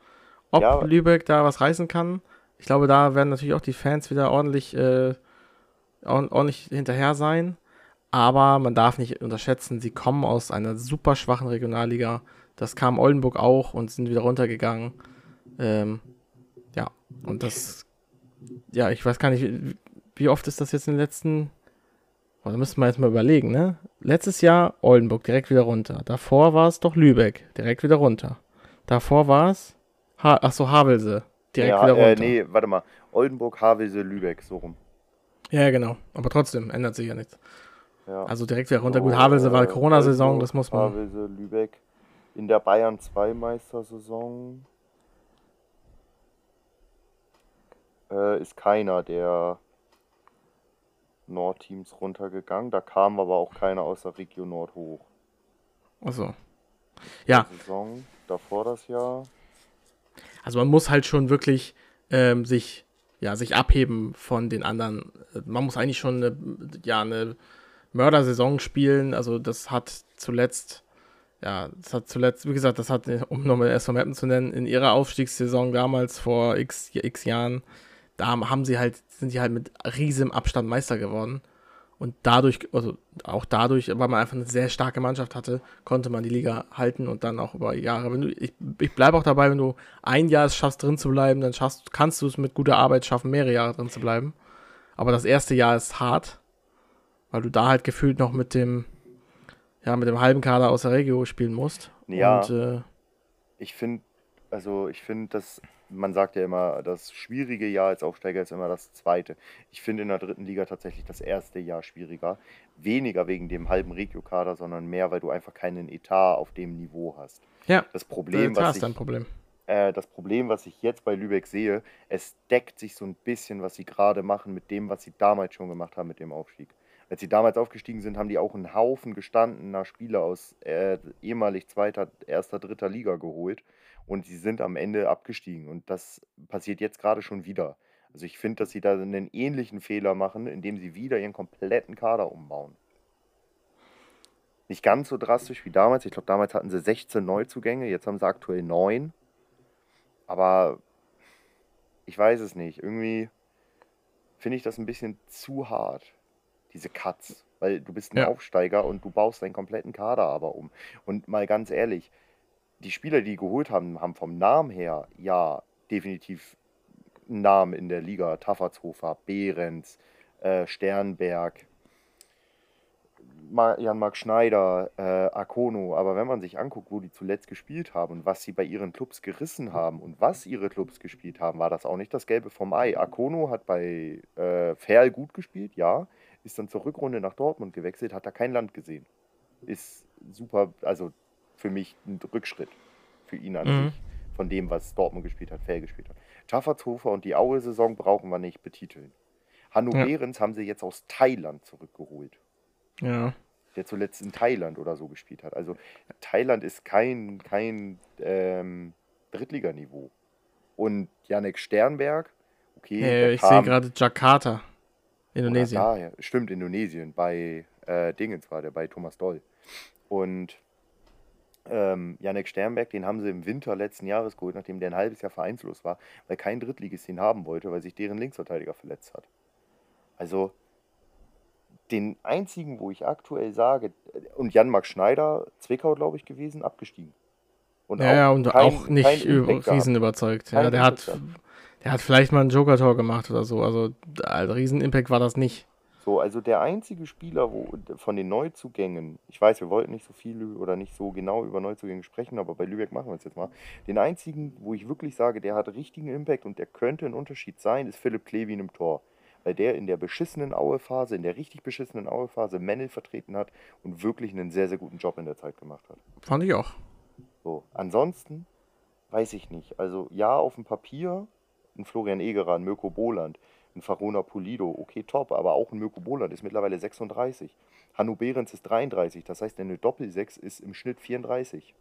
Ob Ja. Lübeck da was reißen kann. Ich glaube, da werden natürlich auch die Fans wieder ordentlich, äh, ord- ordentlich hinterher sein. Aber man darf nicht unterschätzen, sie kommen aus einer super schwachen Regionalliga. Das kam Oldenburg auch und sind wieder runtergegangen. Ähm, ja, und das, ja, ich weiß gar nicht, wie- oft ist das jetzt in den letzten Oh, da müssten wir jetzt mal überlegen, ne? Letztes Jahr Oldenburg direkt wieder runter. Davor war es doch Lübeck, direkt wieder runter. Davor war es, ha ach so, Havelse, direkt ja, wieder äh, runter. nee, warte mal. Oldenburg, Havelse, Lübeck, so rum. Ja, genau. Aber trotzdem ändert sich ja nichts. Ja. Also direkt wieder runter. Gut, So, Havelse war äh, Corona-Saison, das muss man. Havelse, Lübeck. In der Bayern 2 Meistersaison äh, ist keiner der Nordteams runtergegangen. Da kam aber auch keiner aus der Region Nord hoch. Achso. Ja, Die Saison davor das Jahr. also man muss halt schon wirklich ähm, sich, ja, sich abheben von den anderen. Man muss eigentlich schon eine, ja, eine Mördersaison spielen. Also das hat zuletzt, ja, das hat zuletzt, wie gesagt, das hat, um nochmal SV Mappen zu nennen, in ihrer Aufstiegssaison damals vor x, x Jahren, da haben sie halt, sind die halt mit riesigem Abstand Meister geworden. Und dadurch, also auch dadurch, weil man einfach eine sehr starke Mannschaft hatte, konnte man die Liga halten und dann auch über Jahre. Wenn du, ich, ich bleibe auch dabei, wenn du ein Jahr es schaffst, drin zu bleiben, dann schaffst, kannst du es mit guter Arbeit schaffen, mehrere Jahre drin zu bleiben. Aber das erste Jahr ist hart, weil du da halt gefühlt noch mit dem, ja, mit dem halben Kader aus der Regio spielen musst. Ja. Und äh, Ich finde, also ich finde, dass man sagt ja immer, das schwierige Jahr als Aufsteiger ist immer das zweite. Ich finde in der dritten Liga tatsächlich das erste Jahr schwieriger. Weniger wegen dem halben Regio-Kader, sondern mehr, weil du einfach keinen Etat auf dem Niveau hast. ja, Das Problem, klar was ich, Problem. äh, das Problem, was ich jetzt bei Lübeck sehe, es deckt sich so ein bisschen, was sie gerade machen, mit dem, was sie damals schon gemacht haben mit dem Aufstieg. Als sie damals aufgestiegen sind, haben die auch einen Haufen gestandener Spieler aus äh, ehemalig zweiter, erster, dritter Liga geholt. Und sie sind am Ende abgestiegen. Und das passiert jetzt gerade schon wieder. Also ich finde, dass sie da einen ähnlichen Fehler machen, indem sie wieder ihren kompletten Kader umbauen. Nicht ganz so drastisch wie damals. Ich glaube, damals hatten sie 16 Neuzugänge, jetzt haben sie aktuell 9. Aber ich weiß es nicht. Irgendwie finde ich das ein bisschen zu hart, diese Cuts. Weil du bist ein Ja. Aufsteiger und du baust deinen kompletten Kader aber um. Und mal ganz ehrlich, die Spieler, die die geholt haben, haben vom Namen her ja definitiv einen Namen in der Liga. Taffertshofer, Behrens, äh, Sternberg, Ma- Jan-Marc Schneider, äh, Akono. Aber wenn man sich anguckt, wo die zuletzt gespielt haben und was sie bei ihren Clubs gerissen haben und was ihre Clubs gespielt haben, war das auch nicht das Gelbe vom Ei. Akono hat bei äh, Ferl gut gespielt, ja. Ist dann zur Rückrunde nach Dortmund gewechselt, hat da kein Land gesehen. Ist super, also für mich ein Rückschritt für ihn an Mhm. sich, von dem, was Dortmund gespielt hat, Ferl gespielt hat. Taffertshofer und die Aue-Saison brauchen wir nicht betiteln. Hanno Ja. Haben sie jetzt aus Thailand zurückgeholt Ja. der zuletzt in Thailand oder so gespielt hat. Also Thailand ist kein, kein ähm, Drittliganiveau. Und Janek Sternberg, okay, der ich sehe gerade Jakarta, oder Indonesien. daher, stimmt, Indonesien, bei äh, Dingens war der, bei Thomas Doll. Und ähm, Janek Sternberg, den haben sie im Winter letzten Jahres geholt, nachdem der ein halbes Jahr vereinslos war, weil kein Drittligist ihn haben wollte, weil sich deren Linksverteidiger verletzt hat. Also den einzigen, wo ich aktuell sage, und Jan-Marc Schneider, Zwickau, glaube ich, gewesen, abgestiegen. Und Ja, ja, und kein- auch nicht über, riesen überzeugt. Ja, der hat. Der hat vielleicht mal ein Joker-Tor gemacht oder so. Also, also riesen Impact war das nicht. So, also der einzige Spieler, wo von den Neuzugängen, ich weiß, wir wollten nicht so viel oder nicht so genau über Neuzugänge sprechen, aber bei Lübeck machen wir es jetzt mal. Den einzigen, wo ich wirklich sage, der hat richtigen Impact und der könnte ein Unterschied sein, ist Philipp Klevin im Tor. Weil der in der beschissenen Aue-Phase, in der richtig beschissenen Aue-Phase Männel vertreten hat und wirklich einen sehr, sehr guten Job in der Zeit gemacht hat. Fand ich auch. So, ansonsten weiß ich nicht. Also ja, auf dem Papier ein Florian Egerer, ein Mirko Boland, ein Farona Pulido, okay, top, aber auch ein Mirko Boland ist mittlerweile 36. Hanno Behrens ist 33, das heißt, eine Doppel-6 ist im Schnitt 34.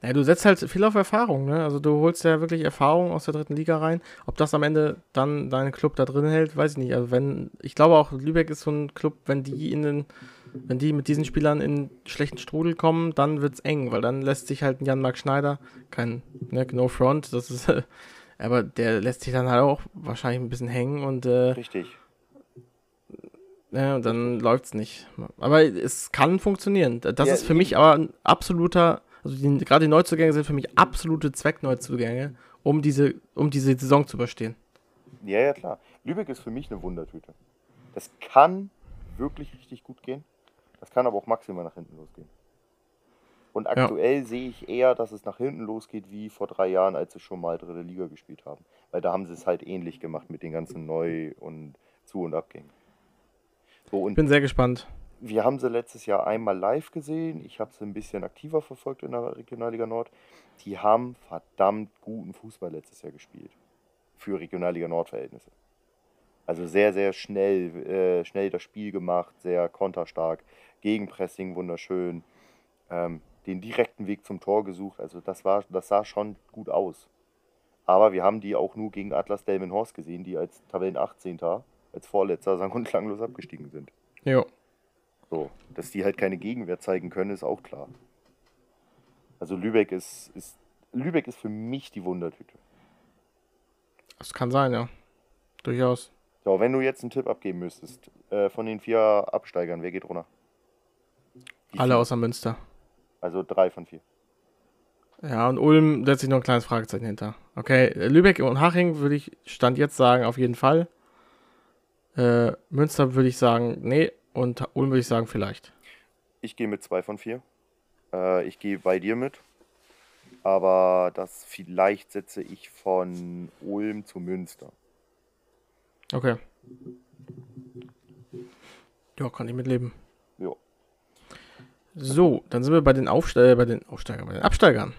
Naja, du setzt halt viel auf Erfahrung, ne? Also du holst ja wirklich Erfahrung aus der dritten Liga rein. Ob das am Ende dann deinen Club da drin hält, weiß ich nicht. Also wenn, ich glaube auch, Lübeck ist so ein Club, wenn die in den, wenn die mit diesen Spielern in schlechten Strudel kommen, dann wird's eng, weil dann lässt sich halt ein Jan-Marc Schneider, kein, ne, no front, das ist, aber der lässt sich dann halt auch wahrscheinlich ein bisschen hängen und äh, Richtig. ja, und dann läuft's nicht. Aber es kann funktionieren. Das Ja, ist für mich aber ein absoluter, also die, gerade die Neuzugänge sind für mich absolute Zweckneuzugänge, um diese, um diese Saison zu überstehen. Ja, ja, klar. Lübeck ist für mich eine Wundertüte. Das kann wirklich richtig gut gehen. Das kann aber auch maximal nach hinten losgehen. Und aktuell sehe ich eher, dass es nach hinten losgeht wie vor drei Jahren, als sie schon mal dritte Liga gespielt haben. Weil da haben sie es halt ähnlich gemacht mit den ganzen Neu- und Zu- und Abgängen. So, Ich und bin sehr gespannt. wir haben sie letztes Jahr einmal live gesehen. Ich habe sie ein bisschen aktiver verfolgt in der Regionalliga Nord. Die haben verdammt guten Fußball letztes Jahr gespielt. Für Regionalliga Nord-Verhältnisse. Also sehr, sehr schnell, äh, schnell das Spiel gemacht, sehr konterstark. Gegenpressing wunderschön. Ähm, den direkten Weg zum Tor gesucht. Also das, war, das sah schon gut aus. Aber wir haben die auch nur gegen Atlas Delmenhorst gesehen, die als Tabellen 18. als Vorletzter sang- und klanglos abgestiegen sind. Jo. So, dass die halt keine Gegenwehr zeigen können, ist auch klar. Also Lübeck ist, ist Lübeck ist für mich die Wundertüte. Das kann sein, ja. Durchaus. So, wenn du jetzt einen Tipp abgeben müsstest, äh, von den vier Absteigern, wer geht runter? Wie Alle außer Münster. Also drei von vier. Ja, und Ulm setze ich noch ein kleines Fragezeichen hinter. Okay, Lübeck und Haching würde ich Stand jetzt sagen, auf jeden Fall. Äh, Münster würde ich sagen, nee. Und Ulm würde ich sagen, vielleicht. Ich gehe mit zwei von vier. Äh, ich gehe bei dir mit. Aber das vielleicht setze ich von Ulm zu Münster. Okay. Ja, kann ich mitleben. So, dann sind wir bei den, Aufste äh, bei den Aufsteigern, bei den Absteigern.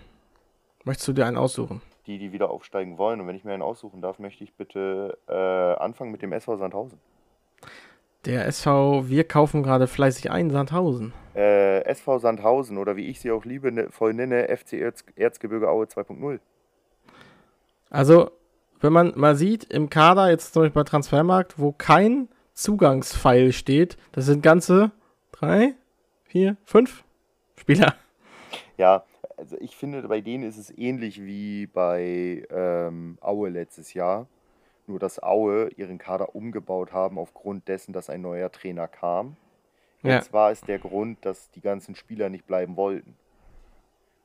Möchtest du dir einen aussuchen? Die, die wieder aufsteigen wollen. Und wenn ich mir einen aussuchen darf, möchte ich bitte äh, anfangen mit dem SV Sandhausen. Der SV, wir kaufen gerade fleißig ein, Sandhausen. Äh, SV Sandhausen oder wie ich sie auch liebe, ne, voll nenne, FC Erz, Erzgebirge Aue 2.0. Also, wenn man mal sieht, im Kader, jetzt zum Beispiel bei Transfermarkt, wo kein Zugangspfeil steht, das sind ganze drei, vier, fünf Spieler. Ja, also ich finde, bei denen ist es ähnlich wie bei ähm, Aue letztes Jahr. Nur, dass Aue ihren Kader umgebaut haben aufgrund dessen, dass ein neuer Trainer kam. Ja. Jetzt war es der Grund, dass die ganzen Spieler nicht bleiben wollten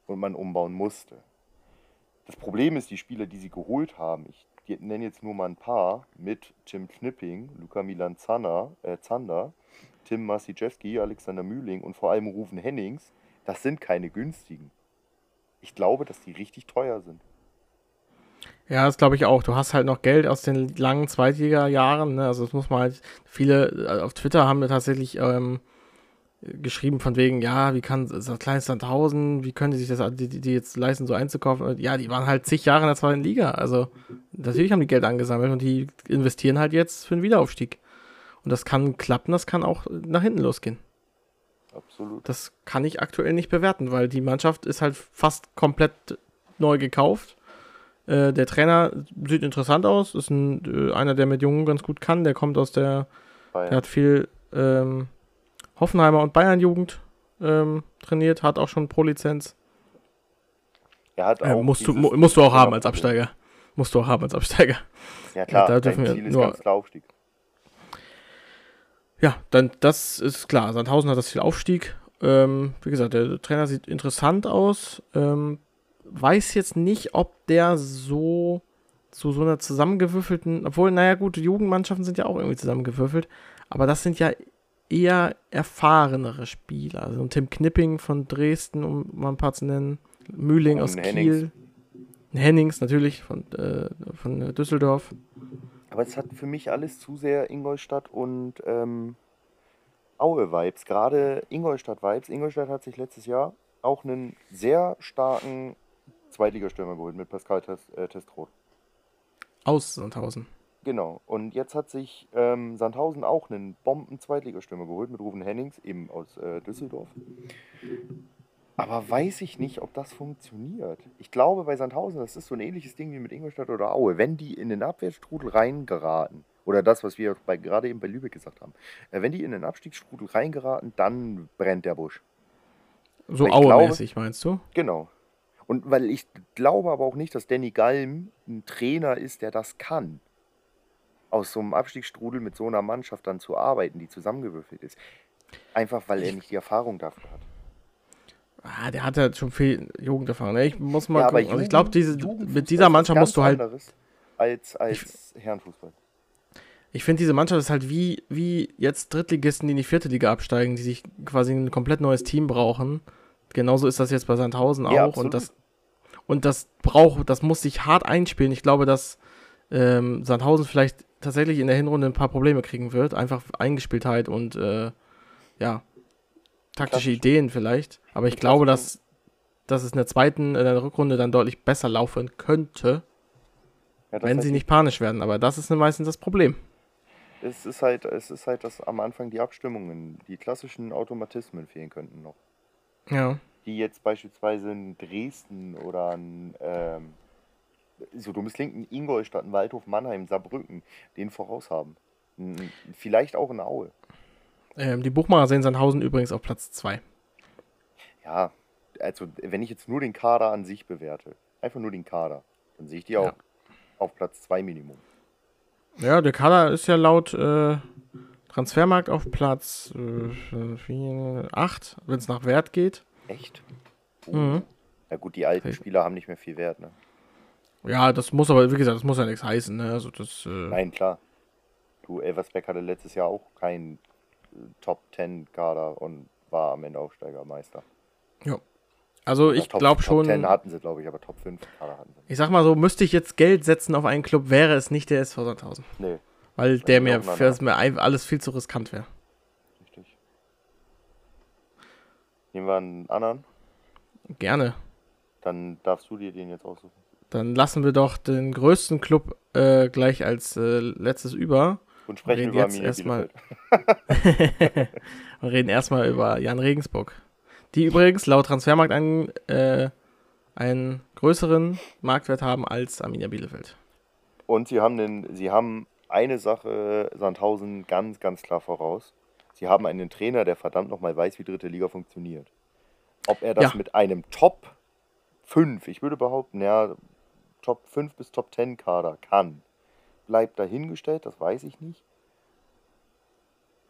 und man umbauen musste. Das Problem ist, die Spieler, die sie geholt haben, ich nenne jetzt nur mal ein paar, mit Tim Knipping, Luca Milan Zander, äh, Zander, Tim Masiczewski, Alexander Mühling und vor allem Rufen Hennings, das sind keine günstigen. Ich glaube, dass die richtig teuer sind. Ja, das glaube ich auch. Du hast halt noch Geld aus den langen Zweitliga-Jahren. Ne? Also das muss man halt, viele äh, auf Twitter haben mir tatsächlich ähm, geschrieben von wegen, ja, wie kann so ein kleines Sandhausen, wie können die sich das die, die jetzt leisten, so einzukaufen? Ja, die waren halt zig Jahre in der zweiten Liga. Also natürlich haben die Geld angesammelt und die investieren halt jetzt für den Wiederaufstieg. Und das kann klappen, das kann auch nach hinten losgehen. Absolut. Das kann ich aktuell nicht bewerten, weil die Mannschaft ist halt fast komplett neu gekauft. Äh, der Trainer sieht interessant aus, ist ein, äh, einer, der mit Jungen ganz gut kann. Der kommt aus der, Bayern. der hat viel ähm, Hoffenheimer und Bayern-Jugend ähm, trainiert, hat auch schon Pro-Lizenz. Er hat Äh, auch musst, du, mu musst du auch haben als. Absteiger. Musst du auch haben als Absteiger. Ja klar, da dein dürfen wir Ziel ist nur- ganz klar Aufstieg. Ja, dann das ist klar. Sandhausen hat das Ziel Aufstieg. Ähm, wie gesagt, der Trainer sieht interessant aus. Ähm, weiß jetzt nicht, ob der so zu so einer zusammengewürfelten, obwohl, naja gut, die Jugendmannschaften sind ja auch irgendwie zusammengewürfelt, aber das sind ja eher erfahrenere Spieler. Also ein Tim Knipping von Dresden, um mal ein paar zu nennen, Mühling aus ein Kiel, Hennings. Hennings natürlich von, äh, von Düsseldorf. Aber es hat für mich alles zu sehr Ingolstadt und ähm, Aue-Vibes. Gerade Ingolstadt-Vibes. Ingolstadt hat sich letztes Jahr auch einen sehr starken Zweitligastürmer geholt mit Pascal Test, äh, Testroth. Aus Sandhausen. Genau. Und jetzt hat sich ähm, Sandhausen auch einen Bomben-Zweitligastürmer geholt mit Rufen Hennings, eben aus äh, Düsseldorf. Aber weiß ich nicht, ob das funktioniert. Ich glaube, bei Sandhausen, das ist so ein ähnliches Ding wie mit Ingolstadt oder Aue. Wenn die in den Abwärtsstrudel reingeraten, oder das, was wir bei, gerade eben bei Lübeck gesagt haben, äh, wenn die in den Abstiegsstrudel reingeraten, dann brennt der Busch. So Aue-mäßig, meinst du? Genau. Und weil ich glaube aber auch nicht, dass Danny Galm ein Trainer ist, der das kann. Aus so einem Abstiegsstrudel mit so einer Mannschaft dann zu arbeiten, die zusammengewürfelt ist. Einfach weil er nicht die Erfahrung dafür hat. Ah, der hat ja schon viel Jugenderfahrung. ne? Ich muss mal Ja, gucken. Also ich glaube, Jugend- diese mit dieser Mannschaft musst du halt. Als, als Herrenfußball. Ich finde, diese Mannschaft ist halt wie, wie jetzt Drittligisten, die in die vierte Liga absteigen, die sich quasi ein komplett neues Team brauchen. Genauso ist das jetzt bei Sandhausen auch. Ja, und absolut. das, und das braucht, das muss sich hart einspielen. Ich glaube, dass ähm, Sandhausen vielleicht tatsächlich in der Hinrunde ein paar Probleme kriegen wird. Einfach Eingespieltheit und äh, ja, taktische. Ideen vielleicht. Aber ich glaube, dass, dass es in der zweiten, in der Rückrunde dann deutlich besser laufen könnte, Ja, wenn sie nicht panisch werden. Aber das ist meistens das Problem. Es ist halt, es ist halt, dass am Anfang die Abstimmungen, die klassischen Automatismen fehlen könnten noch. Ja. die jetzt beispielsweise in Dresden oder ein, ähm, so dummes klingt, ein Ingolstadt, Waldhof, Mannheim, Saarbrücken, den voraus haben. Vielleicht auch in Aue. Ähm, die Buchmacher sehen Sandhausen übrigens auf Platz 2. Ja, also wenn ich jetzt nur den Kader an sich bewerte, einfach nur den Kader, dann sehe ich die auch Ja. auf Platz 2 Minimum. Ja, der Kader ist ja laut äh, Transfermarkt auf Platz 8, wenn es nach Wert geht. Echt? Mhm. Ja gut, die alten. Spieler haben nicht mehr viel Wert, ne? Ja, das muss aber, wie gesagt, das muss ja nichts heißen. Ne? Also das, äh, Nein, klar. Du, Elversberg hatte letztes Jahr auch keinen äh, Top 10 Kader und war am Ende Aufsteigermeister. also Oder ich glaube Top 10 schon, hatten sie, glaube ich, aber Top 5 Kader hatten sie. ich sag mal so, müsste ich jetzt Geld setzen auf einen Club, wäre es nicht der SV Sandhausen. Nee, Weil der mir, für das mir alles viel zu riskant wäre. richtig. Nehmen wir einen anderen, Gerne. dann darfst du dir den jetzt aussuchen. Dann lassen wir doch den größten Club äh, gleich als äh, letztes über. Und sprechen reden über Arminia erstmal-. Wir reden erstmal über Jan Regensburg. Die übrigens laut Transfermarkt einen, äh, einen größeren Marktwert haben als Arminia Bielefeld. Und sie haben, den, sie haben eine Sache Sandhausen ganz, ganz klar voraus. Sie haben einen Trainer, der verdammt nochmal weiß, wie dritte Liga funktioniert. Ob er das Ja. mit einem Top 5, ich würde behaupten, ja, Top 5 bis Top 10 Kader kann, bleibt dahingestellt, das weiß ich nicht.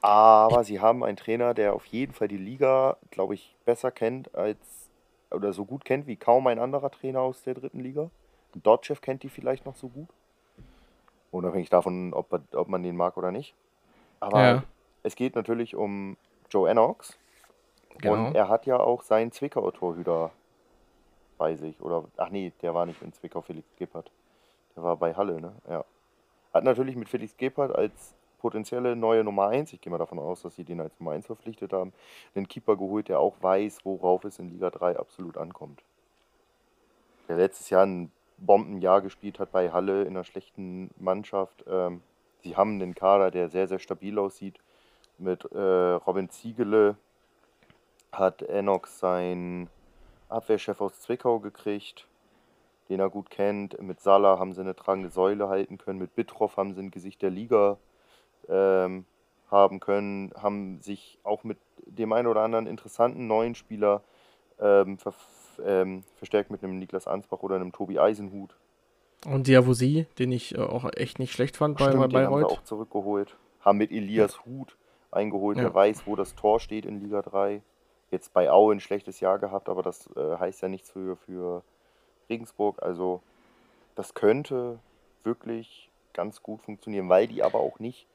Aber sie haben einen Trainer, der auf jeden Fall die Liga, glaube ich, besser kennt als, oder so gut kennt wie kaum ein anderer Trainer aus der dritten Liga. Dotchev kennt die vielleicht noch so gut. Unabhängig davon, ob, ob man den mag oder nicht. Aber Ja. es geht natürlich um Joe Ennox. Genau. Und er hat ja auch seinen Zwickau-Torhüter bei sich. Oder, ach nee, der war nicht in Zwickau, Felix Gebhardt. Der war bei Halle, ne? Ja. Hat natürlich mit Felix Gebhardt als potenzielle neue Nummer 1, ich gehe mal davon aus, dass sie den als Nummer 1 verpflichtet haben, einen Keeper geholt, der auch weiß, worauf es in Liga 3 absolut ankommt. Der letztes Jahr ein Bombenjahr gespielt hat bei Halle in einer schlechten Mannschaft. Ähm, sie haben einen Kader, der sehr, sehr stabil aussieht. Mit äh, Robin Ziegele hat Enox seinen Abwehrchef aus Zwickau gekriegt, den er gut kennt. Mit Salah haben sie eine tragende Säule halten können. Mit Bittroff haben sie ein Gesicht der Liga ähm, haben können. Haben sich auch mit dem einen oder anderen interessanten neuen Spieler ähm, ver ähm, verstärkt mit einem Niklas Ansbach oder einem Tobi Eisenhut. Und Diavosi, den ich äh, auch echt nicht schlecht fand bei, Stimmt, bei den haben sie Bayreuth. auch zurückgeholt. Haben mit Elias Hut eingeholt, Ja. der weiß, wo das Tor steht in Liga 3. Jetzt bei Aue ein schlechtes Jahr gehabt, aber das äh, heißt ja nichts für, für Regensburg. Also das könnte wirklich ganz gut funktionieren, weil die aber auch nicht,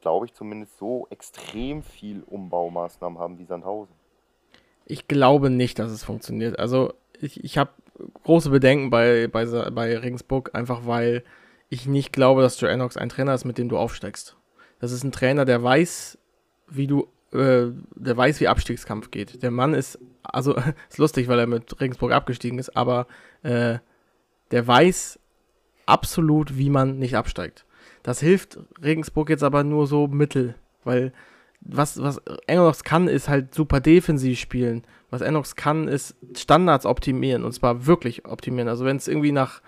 glaube ich zumindest, so extrem viel Umbaumaßnahmen haben wie Sandhausen. Ich glaube nicht, dass es funktioniert. Also ich, ich habe große Bedenken bei, bei, bei Regensburg, einfach weil ich nicht glaube, dass Joe Ennox ein Trainer ist, mit dem du aufsteigst. Das ist ein Trainer, der weiß, wie du, äh, der weiß, wie Abstiegskampf geht. Der Mann ist, also ist lustig, weil er mit Regensburg abgestiegen ist, aber äh, der weiß absolut, wie man nicht absteigt. Das hilft Regensburg jetzt aber nur so mittel, weil was, was Enox kann, ist halt super defensiv spielen. Was Enox kann, ist Standards optimieren und zwar wirklich optimieren. Also wenn es irgendwie nach,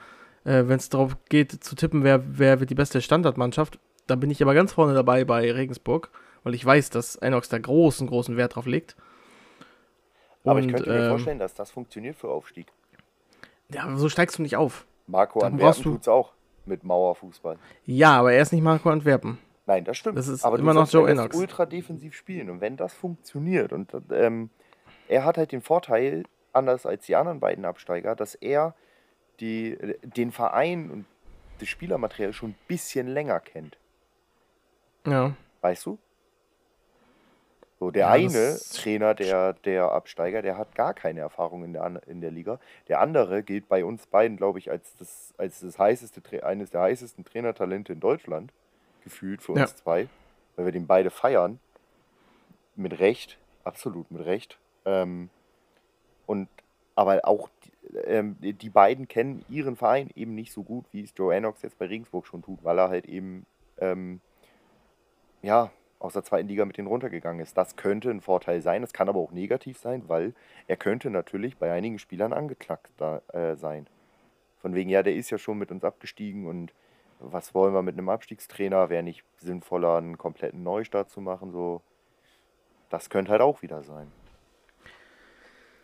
äh, wenn es darauf geht zu tippen, wer, wer wird die beste Standardmannschaft, da bin ich aber ganz vorne dabei bei Regensburg, weil ich weiß, dass Enox da großen, großen Wert drauf legt. Aber ich Und, könnte mir ähm, vorstellen, dass das funktioniert für Aufstieg. Ja, aber so steigst du nicht auf. Marco dann Antwerpen brauchst du- tut's auch mit Mauerfußball. Ja, aber er ist nicht Marco Antwerpen. Nein, das stimmt. Das ist aber immer noch ja Joe erst Ennox. ultra defensiv spielen. Und wenn das funktioniert und ähm, er hat halt den Vorteil, anders als die anderen beiden Absteiger, dass er die, den Verein und das Spielermaterial schon ein bisschen länger kennt. Ja. Weißt du? So, der Ja, eine Trainer, der, der Absteiger, der hat gar keine Erfahrung in der, in der Liga. Der andere gilt bei uns beiden, glaube ich, als das, als das heißeste, eines der heißesten Trainertalente in Deutschland. Gefühlt für uns Ja. zwei. Weil wir den beide feiern. Mit Recht. Absolut mit Recht. Ähm, und aber auch die, ähm, die beiden kennen ihren Verein eben nicht so gut, wie es Joe Ennox jetzt bei Regensburg schon tut, weil er halt eben ähm, ja, aus der zweiten Liga mit denen runtergegangen ist. Das könnte ein Vorteil sein, es kann aber auch negativ sein, weil er könnte natürlich bei einigen Spielern angeklagt da, äh, sein. Von wegen, ja, der ist ja schon mit uns abgestiegen und was wollen wir mit einem Abstiegstrainer? Wäre nicht sinnvoller, einen kompletten Neustart zu machen? So, das könnte halt auch wieder sein.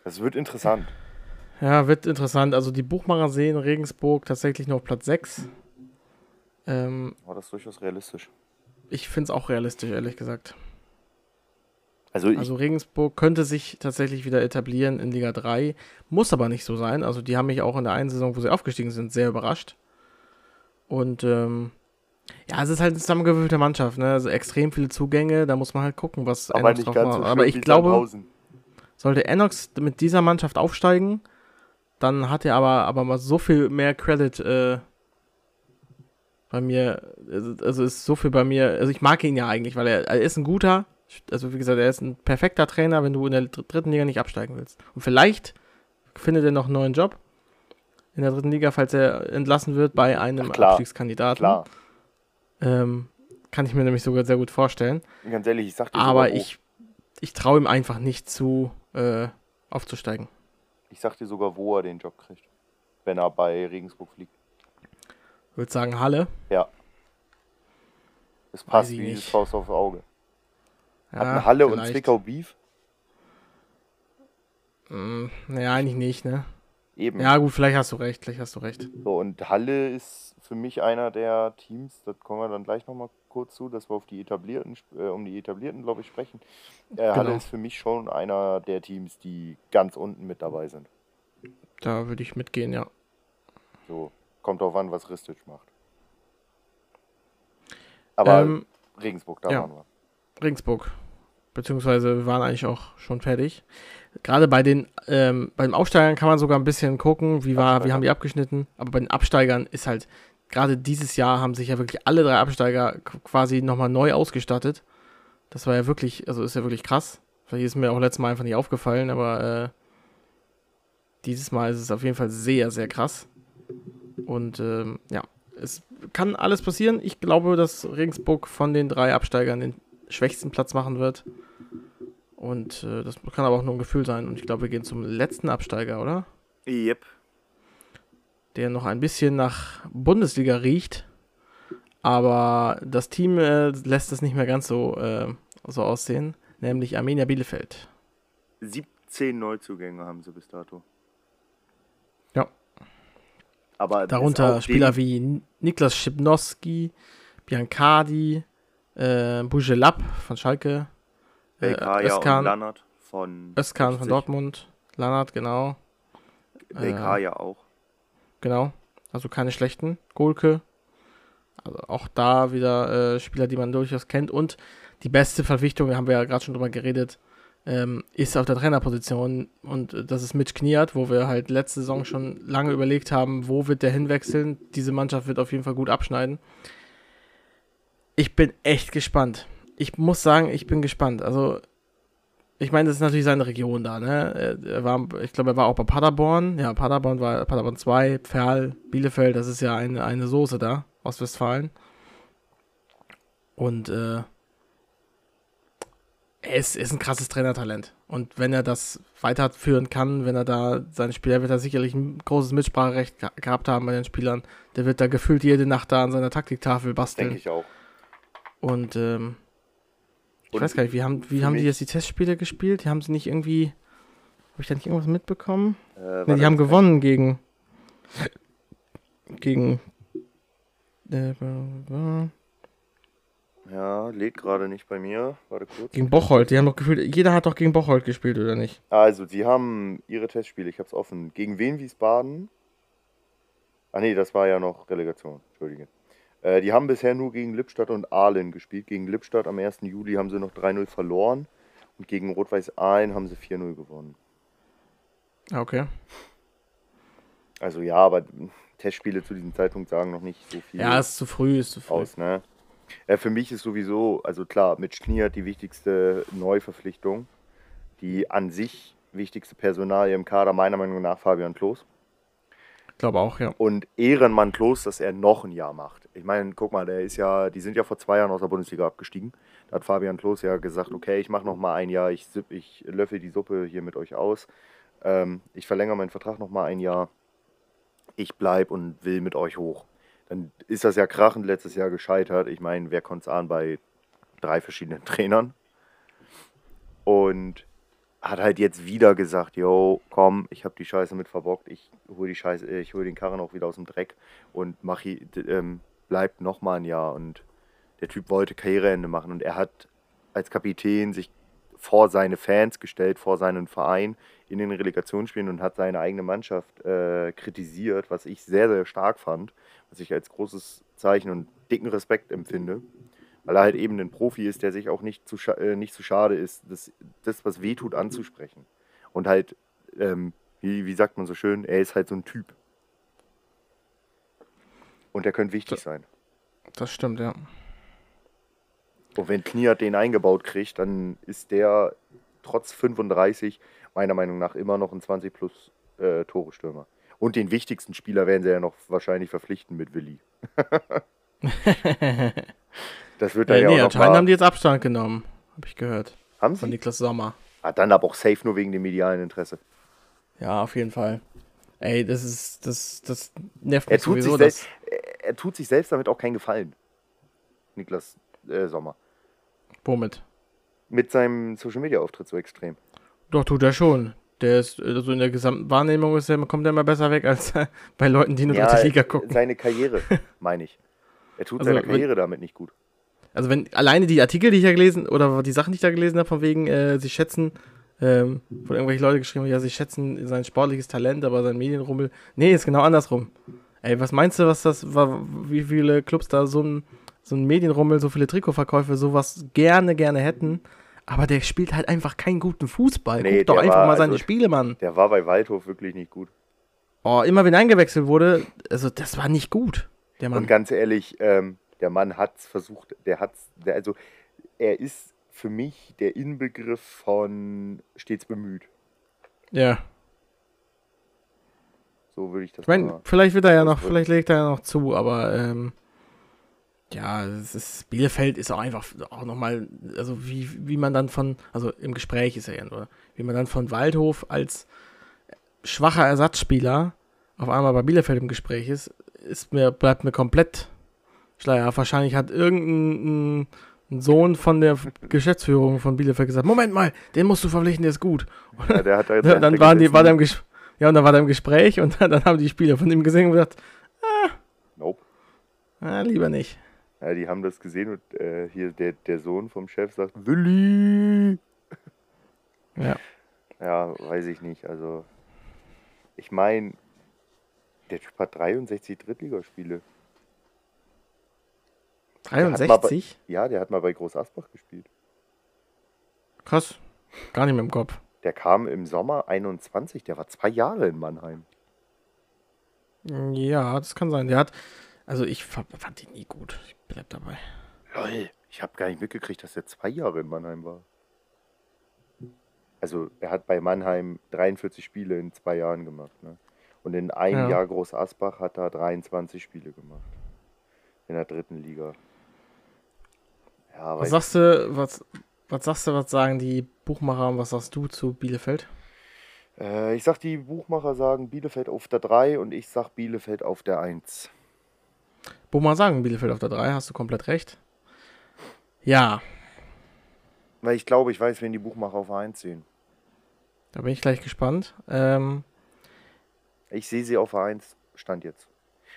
Das wird interessant. Ja, wird interessant. Also die Buchmacher sehen Regensburg tatsächlich noch Platz 6. Ähm, Aber das ist durchaus realistisch. Ich finde es auch realistisch, ehrlich gesagt. Also, Also Regensburg könnte sich tatsächlich wieder etablieren in Liga 3, muss aber nicht so sein. Also die haben mich auch in der einen Saison, wo sie aufgestiegen sind, sehr überrascht. Und ähm, ja, es ist halt eine zusammengewürfelte Mannschaft, ne? Also extrem viele Zugänge, da muss man halt gucken, was aber Enox nicht drauf ganz so aber ich glaube, sollte Enox mit dieser Mannschaft aufsteigen, dann hat er aber, aber mal so viel mehr Credit äh, bei mir, also, also ist so viel bei mir, also ich mag ihn ja eigentlich, weil er, er ist ein guter, also wie gesagt, er ist ein perfekter Trainer, wenn du in der dr- dritten Liga nicht absteigen willst. Und vielleicht findet er noch einen neuen Job in der dritten Liga, falls er entlassen wird bei einem Ach, klar, Abstiegskandidaten. Klar. Ähm, Kann ich mir nämlich sogar sehr gut vorstellen. Ganz ehrlich, ich sag dir Aber sogar, wo. ich, ich traue ihm einfach nicht zu, äh, aufzusteigen. Ich sag dir sogar, wo er den Job kriegt. Wenn er bei Regensburg fliegt. Ich würde sagen Halle. Ja. Es passt wie die. Faust aufs Auge. Ja, Hatten Halle und vielleicht. Zwickau Beef? Mm, naja, eigentlich nicht, ne? Eben. Ja, gut, vielleicht hast du recht, vielleicht hast du recht. So, und Halle ist für mich einer der Teams, das kommen wir dann gleich nochmal kurz zu, dass wir auf die etablierten, äh, um die etablierten, glaube ich, sprechen. Äh, Halle Genau. ist für mich schon einer der Teams, die ganz unten mit dabei sind. Da würde ich mitgehen, ja. So, kommt drauf an, was Ristic macht. Aber Ähm, Regensburg, da ja. waren wir. Regensburg. Beziehungsweise wir waren eigentlich auch schon fertig. Gerade bei den, ähm, bei den Aufsteigern kann man sogar ein bisschen gucken, wie war, wie haben die abgeschnitten. Aber bei den Absteigern ist halt, gerade dieses Jahr haben sich ja wirklich alle drei Absteiger quasi nochmal neu ausgestattet. Das war ja wirklich, also ist ja wirklich krass. Vielleicht ist mir auch letztes Mal einfach nicht aufgefallen, aber äh, dieses Mal ist es auf jeden Fall sehr, sehr krass. Und ähm, ja, es kann alles passieren. Ich glaube, dass Regensburg von den drei Absteigern den schwächsten Platz machen wird. Und äh, das kann aber auch nur ein Gefühl sein. Und ich glaube, wir gehen zum letzten Absteiger, oder? Yep. Der noch ein bisschen nach Bundesliga riecht. Aber das Team äh, lässt es nicht mehr ganz so, äh, so aussehen. Nämlich Arminia Bielefeld. 17 Neuzugänge haben sie bis dato. Ja. Aber Darunter Spieler wie Niklas Schipnowski, Biancardi, äh, Bujelab von Schalke, äh, Özkan, Lannert von Özkan von 50. Dortmund, Lannert, genau. Belkaya auch. Genau. Also keine schlechten. Golke. Also auch da wieder äh, Spieler, die man durchaus kennt. Und die beste Verpflichtung, haben wir ja gerade schon drüber geredet, ähm, ist auf der Trainerposition. Und das ist Mitch Kniat, wo wir halt letzte Saison schon lange überlegt haben, wo wird der hinwechseln. Diese Mannschaft wird auf jeden Fall gut abschneiden. Ich bin echt gespannt. Ich muss sagen, ich bin gespannt. Also, ich meine, das ist natürlich seine Region da, ne? Er war, ich glaube, er war auch bei Paderborn. Ja, Paderborn war Paderborn 2, Pferl, Bielefeld, das ist ja eine, eine Soße da aus Westfalen. Und äh, er ist, ist ein krasses Trainertalent. Und wenn er das weiterführen kann, wenn er da seine Spieler, wird er sicherlich ein großes Mitspracherecht ge gehabt haben bei den Spielern. Der wird da gefühlt jede Nacht da an seiner Taktiktafel basteln. Denke ich auch. Und ähm, ich Und weiß gar nicht, wie haben, wie haben die jetzt die Testspiele gespielt? Die haben sie nicht irgendwie. Habe ich da nicht irgendwas mitbekommen? Äh, Nee, die haben gewonnen gegen. Gegen. Äh, Ja, lädt gerade nicht bei mir. Warte kurz. gegen Bocholt. Die haben doch gefühlt. Jeder hat doch gegen Bocholt gespielt, oder nicht? Also, sie haben ihre Testspiele, ich habe es offen. Gegen wen Wiesbaden? Ah nee, das war ja noch Relegation, entschuldige. Äh, die haben bisher nur gegen Lippstadt und Aalen gespielt. Gegen Lippstadt am 1. Juli haben sie noch 3-0 verloren. Und gegen Rot-Weiß Aalen haben sie 4-0 gewonnen. Ah, Okay. Also ja, aber Testspiele zu diesem Zeitpunkt sagen noch nicht so viel Ja, ist zu früh, ist zu früh. aus, ne? Äh, für mich ist sowieso, also klar, mit Schnier die wichtigste Neuverpflichtung. Die an sich wichtigste Personalie im Kader, meiner Meinung nach, Fabian Klos. Ich glaube auch, ja. Und Ehrenmann Klos, dass er noch ein Jahr macht. Ich meine, guck mal, der ist ja, die sind ja vor zwei Jahren aus der Bundesliga abgestiegen. Da hat Fabian Klos ja gesagt, okay, ich mache noch mal ein Jahr, ich, ich löffel die Suppe hier mit euch aus. Ähm, ich verlängere meinen Vertrag noch mal ein Jahr. Ich bleib und will mit euch hoch. Dann ist das ja krachend letztes Jahr gescheitert. Ich meine, wer konnte es ahnen bei drei verschiedenen Trainern? Und hat halt jetzt wieder gesagt, yo, komm, ich habe die Scheiße mit verbockt, ich hole die Scheiße, ich hole den Karren auch wieder aus dem Dreck und mach ähm, bleibt noch mal ein Jahr und der Typ wollte Karriereende machen und er hat als Kapitän sich vor seine Fans gestellt, vor seinen Verein in den Relegationsspielen und hat seine eigene Mannschaft äh, kritisiert, was ich sehr, sehr stark fand, was ich als großes Zeichen und dicken Respekt empfinde weil er halt eben ein Profi ist, der sich auch nicht zu, äh, nicht zu schade ist, das, das, was weh tut, anzusprechen. Und halt, ähm, wie, wie sagt man so schön, er ist halt so ein Typ. Und der könnte wichtig sein. Das stimmt, ja. Und wenn Kniat den eingebaut kriegt, dann ist der trotz 35 meiner Meinung nach immer noch ein 20 plus äh, Tore-Stürmer. Und den wichtigsten Spieler werden sie ja noch wahrscheinlich verpflichten mit Willi. Das wird dann Äh, ja nee, auch anscheinend haben die jetzt Abstand genommen. Habe ich gehört. haben Von sie? Niklas Sommer. Ah, dann aber auch safe nur wegen dem medialen Interesse. Ja, auf jeden Fall. Ey, das ist, das, das nervt Er mich tut, sowieso. sich er, er tut sich selbst damit auch keinen Gefallen. Niklas äh, Sommer. womit? Mit seinem Social Media Auftritt so extrem. Doch, tut er schon. Der ist, also in der gesamten Wahrnehmung ist er, kommt er immer besser weg als bei Leuten, die nur Ja, dritte Liga gucken. seine Karriere, meine ich. Er tut Also, seiner wenn- Karriere damit nicht gut. Also wenn alleine die Artikel, die ich da gelesen, oder die Sachen, die ich da gelesen habe, von wegen, äh, sie schätzen, ähm, wo irgendwelche Leute geschrieben haben, ja, sie schätzen sein sportliches Talent, aber sein Medienrummel. Nee, ist genau andersrum. Ey, was meinst du, was das war, wie viele Clubs da so ein, so ein Medienrummel, so viele Trikotverkäufe, sowas gerne, gerne hätten. Aber der spielt halt einfach keinen guten Fußball. Nee, Guck doch einfach war- mal seine also- Spiele, Mann. Der war bei Waldhof wirklich nicht gut. Oh, immer wenn eingewechselt wurde, also das war nicht gut, der Mann. Und ganz ehrlich, ähm, der Mann hat's versucht, der hat's, der, also er ist für mich der Inbegriff von stets bemüht. Ja. So würde ich das Ich meine, vielleicht wird er ja noch, vielleicht legt er ja noch zu, aber ähm, ja, es ist, Bielefeld ist auch einfach auch nochmal, also wie, wie man dann von, also im Gespräch ist er ja nur, wie man dann von Waldhof als schwacher Ersatzspieler auf einmal bei Bielefeld im Gespräch ist, ist mir, bleibt mir komplett schleier. Wahrscheinlich hat irgendein ein Sohn von der Geschäftsführung von Bielefeld gesagt, Moment mal, den musst du verpflichten, der ist gut. Ja, der hat da jetzt dann waren die, war der im Ges ja, und dann war der im Gespräch und dann, dann haben die Spieler von ihm gesehen und gesagt, Nope. ah, lieber nicht. Ja, die haben das gesehen und äh, hier der, der Sohn vom Chef sagt, Willi! Ja. Ja, weiß ich nicht. Also, ich meine, der Typ hat 63 Drittligaspiele. Der hat mal bei- 63? Ja, der hat mal bei Groß Asbach gespielt. Krass. Gar nicht mehr im Kopf. Der kam im Sommer 21, der war zwei Jahre in Mannheim. Ja, das kann sein. Der hat, also ich fa- fand ihn nie gut. Ich bleib dabei. Lol. Ich habe gar nicht mitgekriegt, dass er zwei Jahre in Mannheim war. Also, er hat bei Mannheim 43 Spiele in zwei Jahren gemacht. Ne? Und in einem Ja. Jahr Groß Asbach hat er 23 Spiele gemacht. In der dritten Liga. Ja, Was sagst du, was, was sagst du, was sagen die Buchmacher und was sagst du zu Bielefeld? äh, ich sag, die Buchmacher sagen Bielefeld auf der 3 und ich sag Bielefeld auf der 1. Buchmacher sagen Bielefeld auf der 3, hast du komplett recht. Ja, Weil ich glaube, ich weiß, wen die Buchmacher auf der 1 sehen. da bin ich gleich gespannt. Ähm, Ich sehe sie auf der 1, Stand jetzt.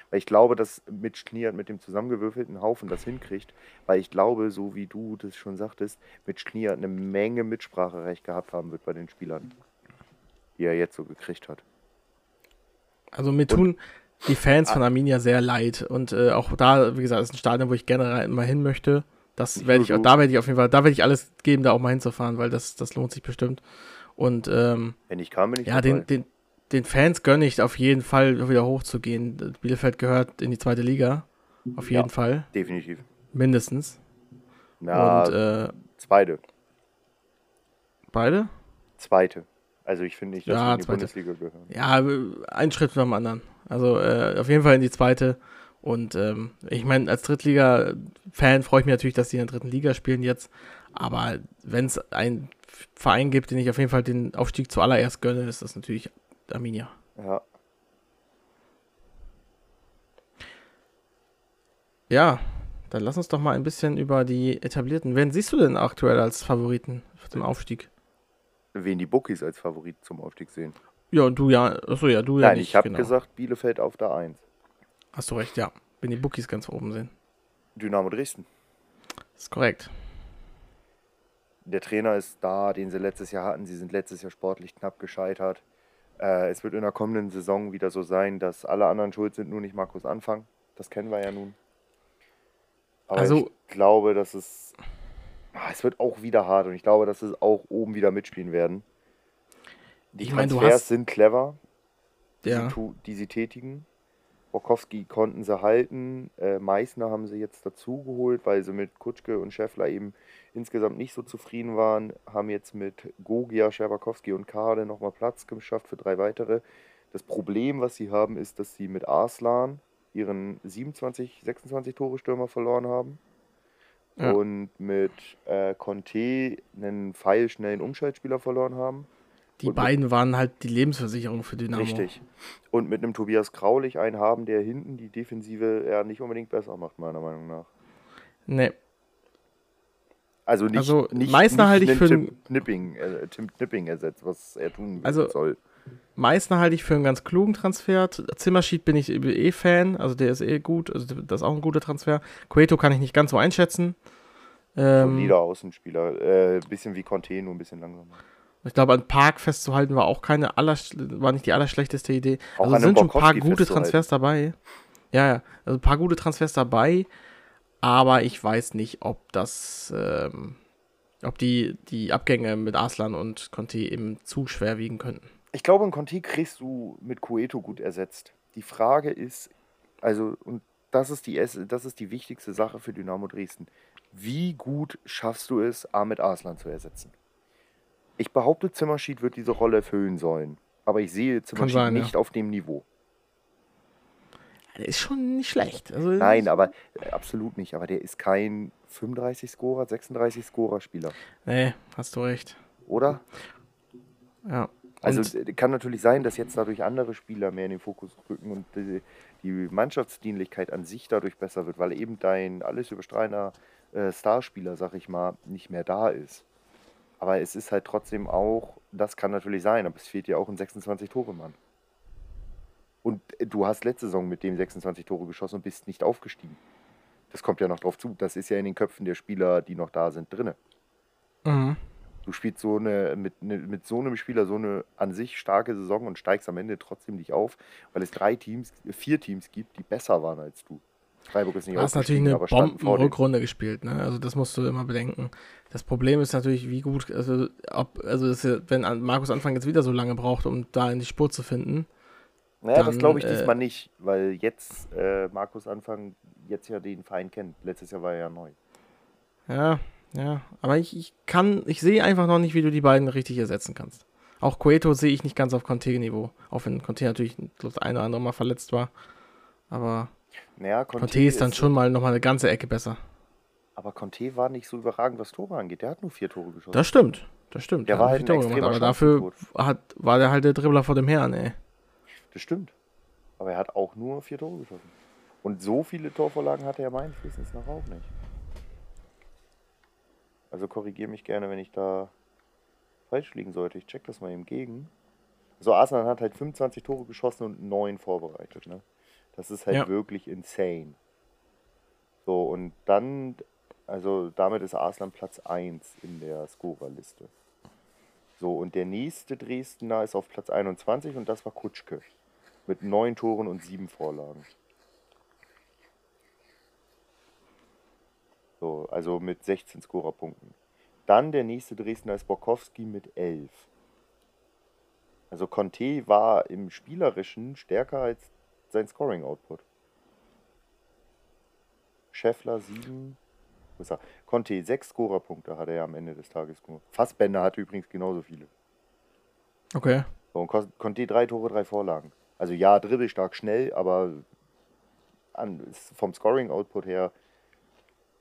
Weil ich glaube, dass Mitch Kniert mit dem zusammengewürfelten Haufen das hinkriegt. Weil ich glaube, so wie du das schon sagtest, Mitch Kniert eine Menge Mitspracherecht gehabt haben wird bei den Spielern. Die er jetzt so gekriegt hat. Also mir tun die Fans von Arminia sehr leid und äh, auch da, wie gesagt, ist ein Stadion, wo ich gerne mal hin möchte. Das werde ich, auch, du. da werde ich auf jeden Fall, da werde ich alles geben, da auch mal hinzufahren, weil das, das lohnt sich bestimmt. Und ähm, Wenn ich kam, bin ich ja, dabei. den, den, den Fans gönne ich auf jeden Fall wieder hochzugehen. Bielefeld gehört in die zweite Liga, auf jeden Ja. Fall, Definitiv. mindestens. Na, Und äh, zweite. beide? Zweite. Also ich finde nicht, dass Ja, in die zweite. Bundesliga gehören. Ja, äh, ein Schritt nach dem anderen. Also äh, auf jeden Fall in die zweite. Und ähm, ich meine, als Drittliga-Fan freue ich mich natürlich, dass die in der dritten Liga spielen jetzt. Aber wenn es einen Verein gibt, den ich auf jeden Fall den Aufstieg zuallererst gönne, ist das natürlich Arminia. Ja. Ja, dann lass uns doch mal ein bisschen über die etablierten. Wen siehst du denn aktuell als Favoriten für den Aufstieg? Wen die Bookies als Favorit zum Aufstieg sehen. Ja, du ja. Achso, ja, du ja Nein, nicht. ich habe genau. gesagt, Bielefeld auf der 1. Hast du recht, ja. Wenn die Bookies ganz oben sind. Dynamo Dresden. Das ist korrekt. Der Trainer ist da, den sie letztes Jahr hatten. Sie sind letztes Jahr sportlich knapp gescheitert. Äh, es wird in der kommenden Saison wieder so sein, dass alle anderen schuld sind, nur nicht Markus Anfang. Das kennen wir ja nun. Aber Also- ich glaube, dass es. Ah, es wird auch wieder hart und ich glaube, dass es auch oben wieder mitspielen werden. Die Ich meine, du Transfers hast- sind clever, die, Ja. sie, tu- die sie tätigen. Borkowski konnten sie halten. Äh, Meißner haben sie jetzt dazu geholt, weil sie mit Kutschke und Scheffler eben insgesamt nicht so zufrieden waren. Haben jetzt mit Gogia, Scherbakowski und Kade nochmal Platz geschafft für drei weitere. Das Problem, was sie haben, ist, dass sie mit Arslan ihren 27, 26 Tore Stürmer verloren haben. Ja. und mit äh, Conte einen pfeilschnellen Umschaltspieler verloren haben. Die Und mit- beiden waren halt die Lebensversicherung für Dynamo. Richtig. Und mit einem Tobias Graulich einen haben, der hinten die Defensive ja nicht unbedingt besser macht, meiner Meinung nach. Nee. Also nicht, Also, nicht, Meißner nicht halte ich für Tim Knipping, äh, Tim Knipping ersetzt, was er tun Also, soll. Meißner halte ich für einen ganz klugen Transfer. Zimmerschied bin ich eh Fan, also der ist eh gut, also das ist auch ein guter Transfer. Cueto kann ich nicht ganz so einschätzen. Ähm, Solider Außenspieler. Äh, bisschen wie Conte, nur ein bisschen langsamer. ich glaube, an Park festzuhalten war auch keine aller, war nicht die allerschlechteste Idee. Auch also sind schon ein paar gute. Transfers dabei. Ja, ja, also ein paar gute Transfers dabei, aber ich weiß nicht, ob das, ähm, ob die, die Abgänge mit Arslan und Conte eben zu schwer wiegen könnten. Ich glaube, einen Conte kriegst du mit Cueto gut ersetzt. Die Frage ist, also, und das ist die, das ist die wichtigste Sache für Dynamo Dresden. Wie gut schaffst du es, Ahmed Arslan zu ersetzen? Ich behaupte, Zimmerschied wird diese Rolle erfüllen sollen. Aber ich sehe Zimmerschied sein, ja. nicht auf dem Niveau. Der ist schon nicht schlecht. Also, Nein, aber äh, absolut nicht. Aber der ist kein 35-Scorer, 36-Scorer-Spieler, Nee, hast du recht. oder? Ja. Also Und- kann natürlich sein, dass jetzt dadurch andere Spieler mehr in den Fokus rücken und die, die Mannschaftsdienlichkeit an sich dadurch besser wird, weil eben dein alles überstrahlender äh, Starspieler, sag ich mal, nicht mehr da ist. Aber es ist halt trotzdem auch, das kann natürlich sein, aber es fehlt dir auch ein 26-Tore-Mann. Und äh, du hast letzte Saison mit dem 26 Tore geschossen und bist nicht aufgestiegen. Das kommt ja noch drauf zu. Das ist ja in den Köpfen der Spieler, die noch da sind, drinne. Mhm. Du spielst so eine, mit, ne, mit so einem Spieler so eine an sich starke Saison und steigst am Ende trotzdem nicht auf, weil es drei Teams, vier Teams gibt, die besser waren als du. Freiburg ist nicht Du hast natürlich eine. Bombenrückrunde gespielt, ne? Also das musst du immer bedenken. Das Problem ist natürlich, wie gut, also ob, also das ist wenn Markus Anfang jetzt wieder so lange braucht, um da in die Spur zu finden. Naja, das dann, glaube ich äh, diesmal nicht, weil jetzt äh, Markus Anfang jetzt ja den Verein kennt. Letztes Jahr war er ja neu. Ja, ja. Aber ich, ich kann, ich sehe einfach noch nicht, wie du die beiden richtig ersetzen kannst. Auch Cueto sehe ich nicht ganz auf Conte-Niveau. Auch wenn Conte natürlich das eine oder andere Mal verletzt war. Aber Naja, Conte ist dann schon mal nochmal eine ganze Ecke besser. Aber Conte war nicht so überragend, was Tore angeht. Der hat nur vier Tore geschossen. Das stimmt. Das stimmt. Der Er war halt vier ein Tore gemacht, aber dafür hat, war der halt der Dribbler vor dem Herrn, ey. Das stimmt. Aber er hat auch nur vier Tore geschossen. Und so viele Torvorlagen hatte er meines Wissens nach auch nicht. Also korrigiere mich gerne, wenn ich da falsch liegen sollte. Ich check das mal eben gegen. Also Arsenal hat halt 25 Tore geschossen und 9 vorbereitet. Ne? Das ist halt Ja. wirklich insane. So, und dann, also damit ist Arsenal Platz 1 in der Scorerliste. So, und der nächste Dresdner ist auf Platz 21 und das war Kutschke. Mit 9 Toren und 7 Vorlagen. So, also mit 16 Scorerpunkten. Dann der nächste Dresdner ist Borkowski mit 11. Also Conte war im Spielerischen stärker als sein Scoring-Output. Scheffler 7. Wo ist er? Conte 6 Scorerpunkte hat er am Ende des Tages gemacht. Fassbender hatte übrigens genauso viele. Okay. So, und Conte drei Tore, drei Vorlagen. Also ja, dribbelstark schnell, aber an, vom Scoring-Output her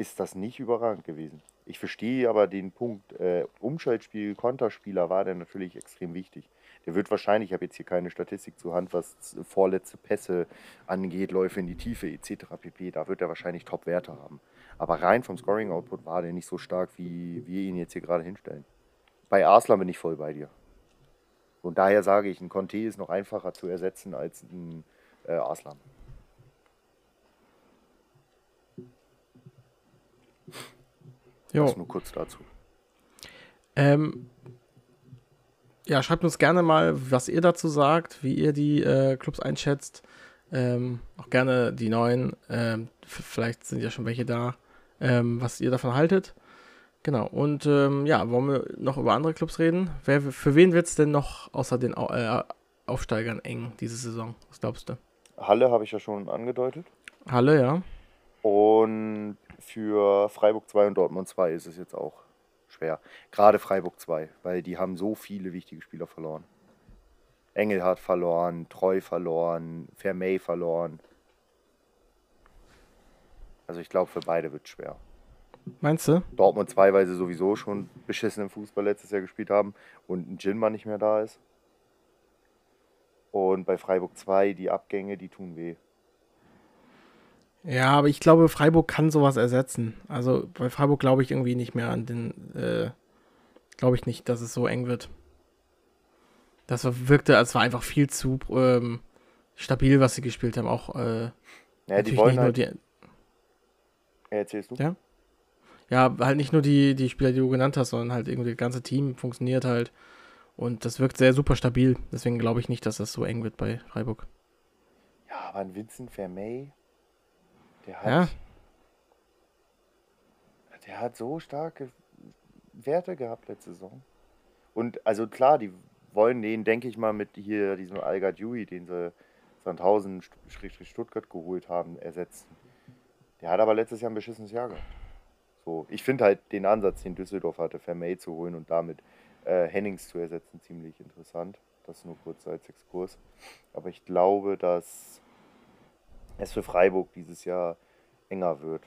ist das nicht überragend gewesen. Ich verstehe aber den Punkt, äh, Umschaltspiel, Konterspieler war der natürlich extrem wichtig. Der wird wahrscheinlich, ich habe jetzt hier keine Statistik zur Hand, was vorletzte Pässe angeht, Läufe in die Tiefe etc. pp. Da wird er wahrscheinlich Top-Werte haben. Aber rein vom Scoring-Output war der nicht so stark, wie wir ihn jetzt hier gerade hinstellen. Bei Arslan bin ich voll bei dir. Und daher sage ich, ein Conte ist noch einfacher zu ersetzen als ein äh, Arslan. Jo. Das nur kurz dazu. Ähm, ja, schreibt uns gerne mal, was ihr dazu sagt, wie ihr die äh, Clubs einschätzt. Ähm, auch gerne die neuen. Ähm, vielleicht sind ja schon welche da, ähm, was ihr davon haltet. Genau. Und ähm, ja, wollen wir noch über andere Clubs reden? Wer, für wen wird es denn noch außer den Au äh, Aufsteigern eng diese Saison? Was glaubst du? Halle habe ich ja schon angedeutet. Halle, ja. Und für Freiburg 2 und Dortmund 2 ist es jetzt auch schwer. Gerade Freiburg 2, weil die haben so viele wichtige Spieler verloren. Engelhardt verloren, Treu verloren, Vermey verloren. Also ich glaube, für beide wird es schwer. Meinst du? Dortmund 2, weil sie sowieso schon beschissenen Fußball letztes Jahr gespielt haben und ein Jinma nicht mehr da ist. Und bei Freiburg 2, die Abgänge, die tun weh. Ja, aber ich glaube, Freiburg kann sowas ersetzen. Also bei Freiburg glaube ich irgendwie nicht mehr an den, äh, glaube ich nicht, dass es so eng wird. Das wirkte, als war einfach viel zu ähm, stabil, was sie gespielt haben. Auch äh, Ja, die natürlich wollen nicht nur halt. die, Ja, erzählst du? Ja. ja, halt nicht nur die, die Spieler, die du genannt hast, sondern halt irgendwie das ganze Team funktioniert halt. Und das wirkt sehr super stabil. Deswegen glaube ich nicht, dass das so eng wird bei Freiburg. Ja, aber ein Vincent Vermey, der hat, Ja. der hat so starke Werte gehabt letzte Saison. Und also klar, die wollen den, denke ich mal, mit hier diesem Alga Dewey, den sie Sandhausen St- Stuttgart geholt haben, ersetzen. Der hat aber letztes Jahr ein beschissenes Jahr gehabt. So, ich finde halt den Ansatz, den Düsseldorf hatte, Vermey zu holen und damit äh, Hennings zu ersetzen, ziemlich interessant. Das nur kurz als Exkurs. Aber ich glaube, dass es für Freiburg dieses Jahr enger wird.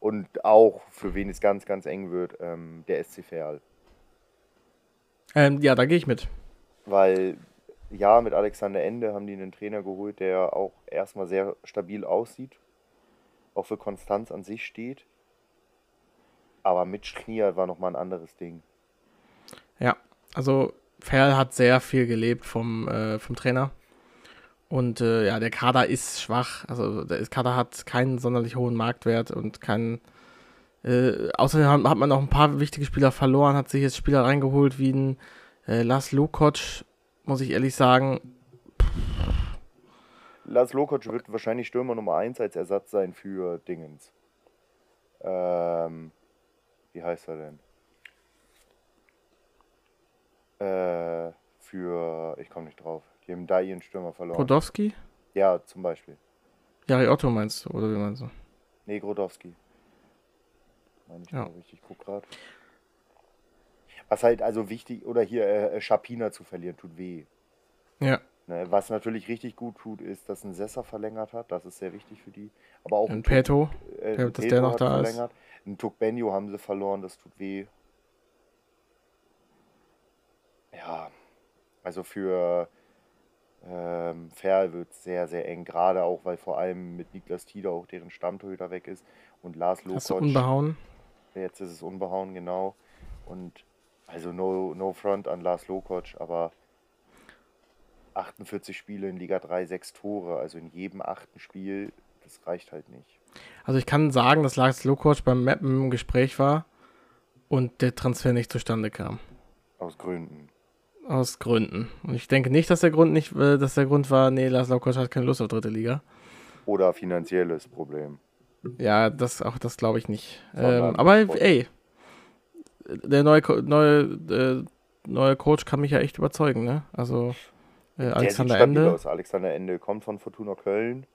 Und auch, für wen es ganz, ganz eng wird, ähm, der SC Verl. Ähm, ja, da gehe ich mit. Weil, ja, mit Alexander Ende haben die einen Trainer geholt, der auch erstmal sehr stabil aussieht. Auch für Konstanz an sich steht. Aber mit Schnier war nochmal ein anderes Ding. Ja, also Ferl hat sehr viel gelebt vom, äh, vom Trainer. Und äh, ja, der Kader ist schwach. Also der Kader hat keinen sonderlich hohen Marktwert und keinen. Äh, außerdem hat, man noch ein paar wichtige Spieler verloren, hat sich jetzt Spieler reingeholt wie ein äh, Lars Lukoc, muss ich ehrlich sagen. Lars Lokoc wird wahrscheinlich Stürmer Nummer 1 als Ersatz sein für Dingens. Ähm, wie heißt er denn? Äh, für, ich komme nicht drauf. Die haben da ihren Stürmer verloren. Podowski? Ja, zum Beispiel. Jari Otto meinst du, oder wie meinst du? Nee, Grodowski. Meine ich Ja. ich guck gerade. Was halt also wichtig, oder hier äh, äh, Schapina zu verlieren, tut weh. Ja, Ne, was natürlich richtig gut tut, ist, dass ein Sessa verlängert hat. Das ist sehr wichtig für die. Aber auch ein Peto. Äh, dass Peto der noch da ist. verlängert. Ein Tukbenio haben sie verloren, das tut weh. Ja, also für ähm, Ferl wird sehr, sehr eng. Gerade auch, weil vor allem mit Niklas Tieder auch deren Stammtorhüter weg ist. Und Lars Hast du Lokoc. unbehauen? Jetzt ist es unbehauen, genau. Und also no, no front an Lars Lokoc, aber 48 Spiele in Liga 3, 6 Tore, also in jedem achten Spiel, das reicht halt nicht. Also ich kann sagen, dass Lars Lukoc beim Mappen im Gespräch war und der Transfer nicht zustande kam. Aus Gründen. Aus Gründen. Und ich denke nicht, dass der Grund nicht, äh, dass der Grund war, nee, Lars Lukoc hat keine Lust auf dritte Liga. Oder finanzielles Problem. Ja, das auch das glaube ich nicht. Ähm, aber Sport. ey, der neue neue äh, neue Coach kann mich ja echt überzeugen, ne? Also äh, Der Alexander Ende, aus. Alexander Ende kommt von Fortuna Köln.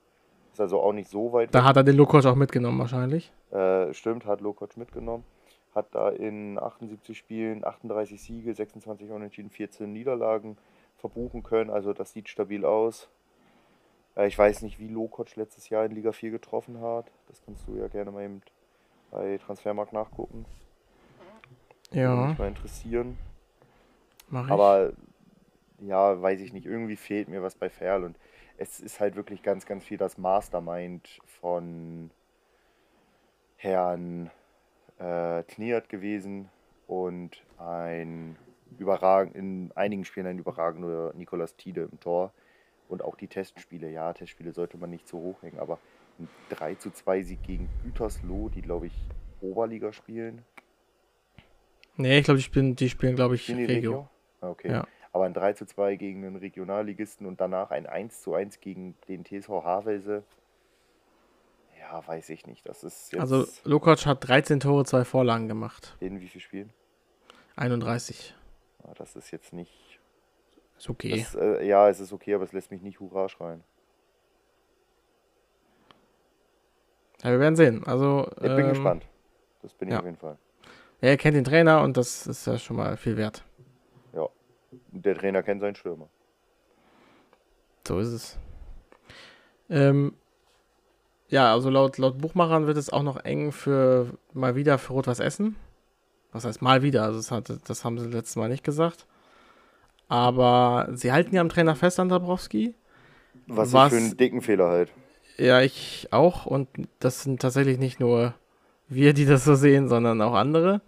Ist also auch nicht so weit da weg. hat er den Lukoc auch mitgenommen wahrscheinlich. Äh, stimmt, hat Lokoc mitgenommen. Hat da in 78 Spielen 38 Siege, 26 Unentschieden, 14 Niederlagen verbuchen können. Also das sieht stabil aus. Äh, ich weiß nicht, wie Lokoc letztes Jahr in Liga 4 getroffen hat. Das kannst du ja gerne mal eben bei Transfermarkt nachgucken. Würde Ja, mich mal interessieren. mach ich. Aber ja, weiß ich nicht, irgendwie fehlt mir was bei Ferl und es ist halt wirklich ganz, ganz viel das Mastermind von Herrn äh, Kniert gewesen und ein überragend, in einigen Spielen ein überragender Nikolas Tiede im Tor und auch die Testspiele. Ja, Testspiele sollte man nicht zu hoch hängen, aber ein 3 zu 2 Sieg gegen Gütersloh, die glaube ich Oberliga spielen. nee, ich glaube, die spielen, die spielen, glaube ich, Regio. Regio? Ah, Okay. Ja. Aber ein 3 zu 2 gegen einen Regionalligisten und danach ein 1 zu 1 gegen den TSV Havelse. Ja, weiß ich nicht. Das ist jetzt Also Lukoc hat 13 Tore, zwei Vorlagen gemacht. in wie viel Spielen? 31. Ah, Das ist jetzt nicht. Ist okay. Das, äh, ja, es ist okay, aber es lässt mich nicht Hurra schreien. Ja, wir werden sehen. Also, Ich bin ähm, gespannt. Das bin ich ja. auf jeden Fall. Ja, er kennt den Trainer und das ist ja schon mal viel wert. Ja. Der Trainer kennt seinen Stürmer. So ist es. Ähm, Ja, also laut, laut Buchmachern wird es auch noch eng für mal wieder für Rot-Weiß Essen. Was heißt mal wieder? Also das, hat, das haben sie letztes Mal nicht gesagt. Aber sie halten ja am Trainer fest an Dabrowski. Was, Was- für einen dicken Fehler halt. Ja, ich auch. Und das sind tatsächlich nicht nur wir, die das so sehen, sondern auch andere.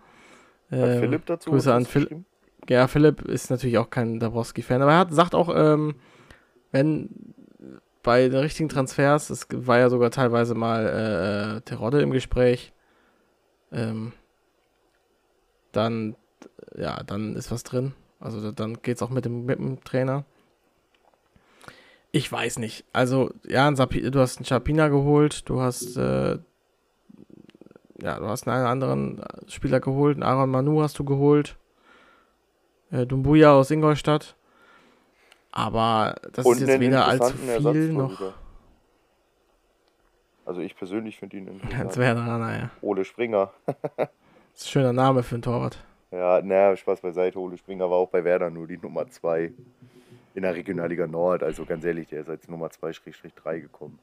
Ähm, Philipp dazu Grüße was an Philipp. Ja, Philipp ist natürlich auch kein Dabrowski-Fan, aber er hat, sagt auch, ähm, wenn bei den richtigen Transfers, es war ja sogar teilweise mal äh, äh, Terodde im Gespräch, ähm, dann, ja, dann ist was drin. Also da- dann geht's auch mit dem, mit dem Trainer. Ich weiß nicht. Also, ja, Sapi, du hast einen Chapina geholt, du hast, äh, ja, du hast einen anderen Spieler geholt, einen Aaron Manu hast du geholt äh, Dumbuya aus Ingolstadt. Aber das Und ist jetzt weder allzu viel noch. Also ich persönlich finde ihn interessant. Werner, naja. Ole Springer. Das ist ein schöner Name für ein Torwart. Ja, naja, Spaß beiseite. Ole Springer war auch bei Werder nur die Nummer 2 in der Regionalliga Nord. Also ganz ehrlich, der ist als Nummer 2-3 gekommen.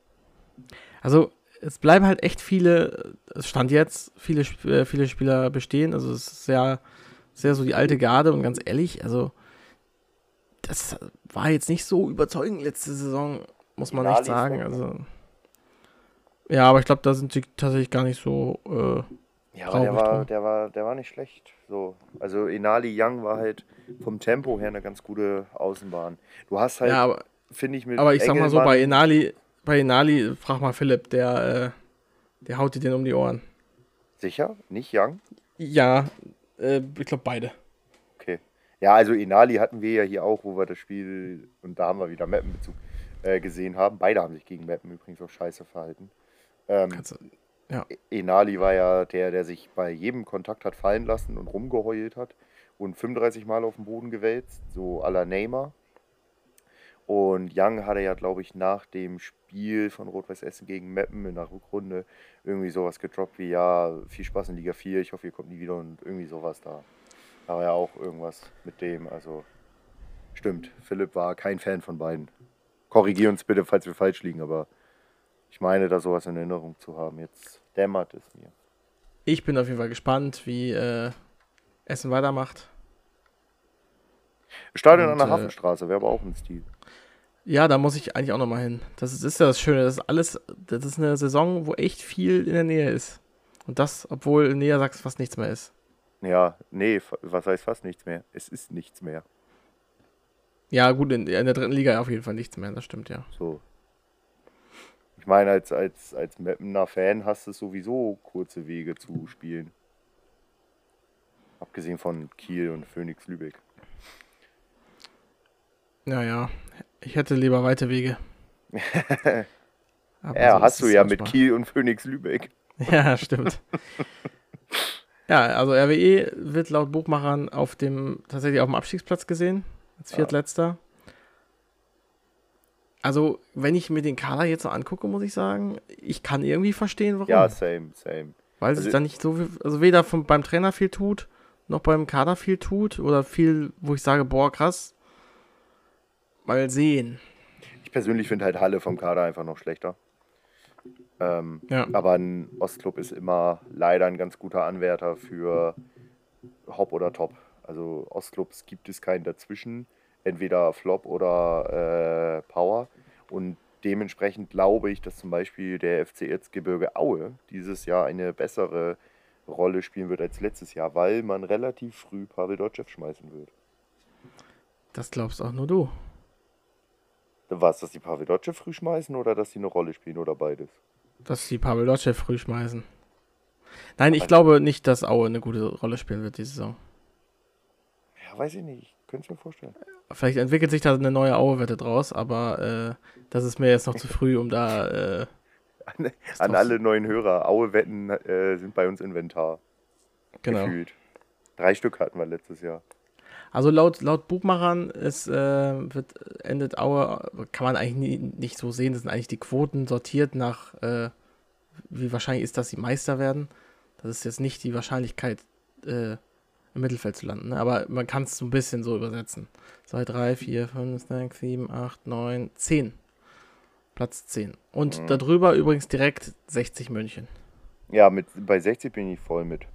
Also, es bleiben halt echt viele, es stand jetzt, viele, äh, viele Spieler bestehen. Also, es ist sehr, sehr so die alte Garde und ganz ehrlich, also, das war jetzt nicht so überzeugend letzte Saison, muss man echt sagen. weg, ne? Also, ja, aber ich glaube, da sind sie tatsächlich gar nicht so. Äh, Ja, aber der war, der war, der war nicht schlecht. So, also Inali Young war halt vom Tempo her eine ganz gute Außenbahn. Du hast halt, ja, aber finde ich, mit Aber ich sag mal so, Engelmann- bei Inali, bei Inali, frag mal Philipp, der, äh, der haut dir den um die Ohren. Sicher? Nicht Young? Ja, äh, ich glaube beide. Ja, also Inali hatten wir ja hier auch, wo wir das Spiel, und da haben wir wieder Mappenbezug äh, gesehen haben. Beide haben sich gegen Mappen übrigens auch scheiße verhalten. Ähm, Kannst ja. Enali war ja der, der sich bei jedem Kontakt hat fallen lassen und rumgeheult hat und 35 Mal auf den Boden gewälzt, so à la Neymar. Und Young hatte ja, glaube ich, nach dem Spiel von Rot-Weiß Essen gegen Meppen in der Rückrunde irgendwie sowas gedroppt wie, ja, viel Spaß in Liga 4, ich hoffe, ihr kommt nie wieder und irgendwie sowas da. War ja auch irgendwas mit dem, also stimmt, Philipp war kein Fan von beiden. Korrigier uns bitte, falls wir falsch liegen, aber ich meine, da sowas in Erinnerung zu haben. Jetzt dämmert es mir. Ich bin auf jeden Fall gespannt, wie äh, Essen weitermacht. Stadion Und, an der äh, Hafenstraße wäre aber auch ein Stil. Ja, da muss ich eigentlich auch nochmal hin. Das ist, ist ja das Schöne. Das ist alles, das ist eine Saison, wo echt viel in der Nähe ist. Und das, obwohl in Niedersachsen fast nichts mehr ist. Ja, nee, was heißt fast nichts mehr? Es ist nichts mehr. Ja, gut, in, in der dritten Liga auf jeden Fall nichts mehr, das stimmt ja. So. Ich meine, als, als, als Mappener Fan hast du sowieso kurze Wege zu spielen. Abgesehen von Kiel und Phoenix Lübeck. Naja, ich hätte lieber weite Wege. Ja, hast du ja mit. Kiel und Phoenix Lübeck. Ja, stimmt. Ja, also RWE wird laut Buchmachern auf dem, tatsächlich auf dem Abstiegsplatz gesehen, als Viertletzter. Also, wenn ich mir den Kader jetzt so angucke, muss ich sagen, ich kann irgendwie verstehen, warum. Ja, same, same. Weil sich also- da nicht so viel, also weder vom, beim Trainer viel tut, noch beim Kader viel tut oder viel, wo ich sage, boah, krass. Mal sehen. Ich persönlich finde halt Halle vom Kader einfach noch schlechter. Ähm, Ja. Aber ein Ostclub ist immer leider ein ganz guter Anwärter für Hop oder Top. Also Ostclubs gibt es keinen dazwischen, entweder Flop oder äh, Power. Und dementsprechend glaube ich, dass zum Beispiel der FC Erzgebirge Aue dieses Jahr eine bessere Rolle spielen wird als letztes Jahr, weil man relativ früh Pavel Dotschew schmeißen wird. Das glaubst auch nur du. Was, dass die Pavel Dotschew früh schmeißen oder dass sie eine Rolle spielen oder beides? Dass die Pavel Dotschew früh schmeißen. Nein, ich glaube nicht, dass Aue eine gute Rolle spielen wird diese Saison. Ja, weiß ich nicht. Ich könnte es mir vorstellen. Vielleicht entwickelt sich da eine neue Aue-Wette draus, aber äh, das ist mir jetzt noch zu früh, um da. Äh, An, an alle neuen Hörer. Aue-Wetten äh, sind bei uns Inventar. genau. Gefühlt. Drei Stück hatten wir letztes Jahr. Also laut, laut Buchmachern ist, äh, wird, endet Aue, kann man eigentlich nie, nicht so sehen, das sind eigentlich die Quoten sortiert nach, äh, wie wahrscheinlich ist, dass sie Meister werden. Das ist jetzt nicht die Wahrscheinlichkeit, äh, im Mittelfeld zu landen, ne? aber man kann es so ein bisschen so übersetzen. 2, 3, 4, 5, 6, 7, 8, 9, 10. Platz 10. Und darüber übrigens direkt 60 München. Ja, mit, bei 60 bin ich voll mit.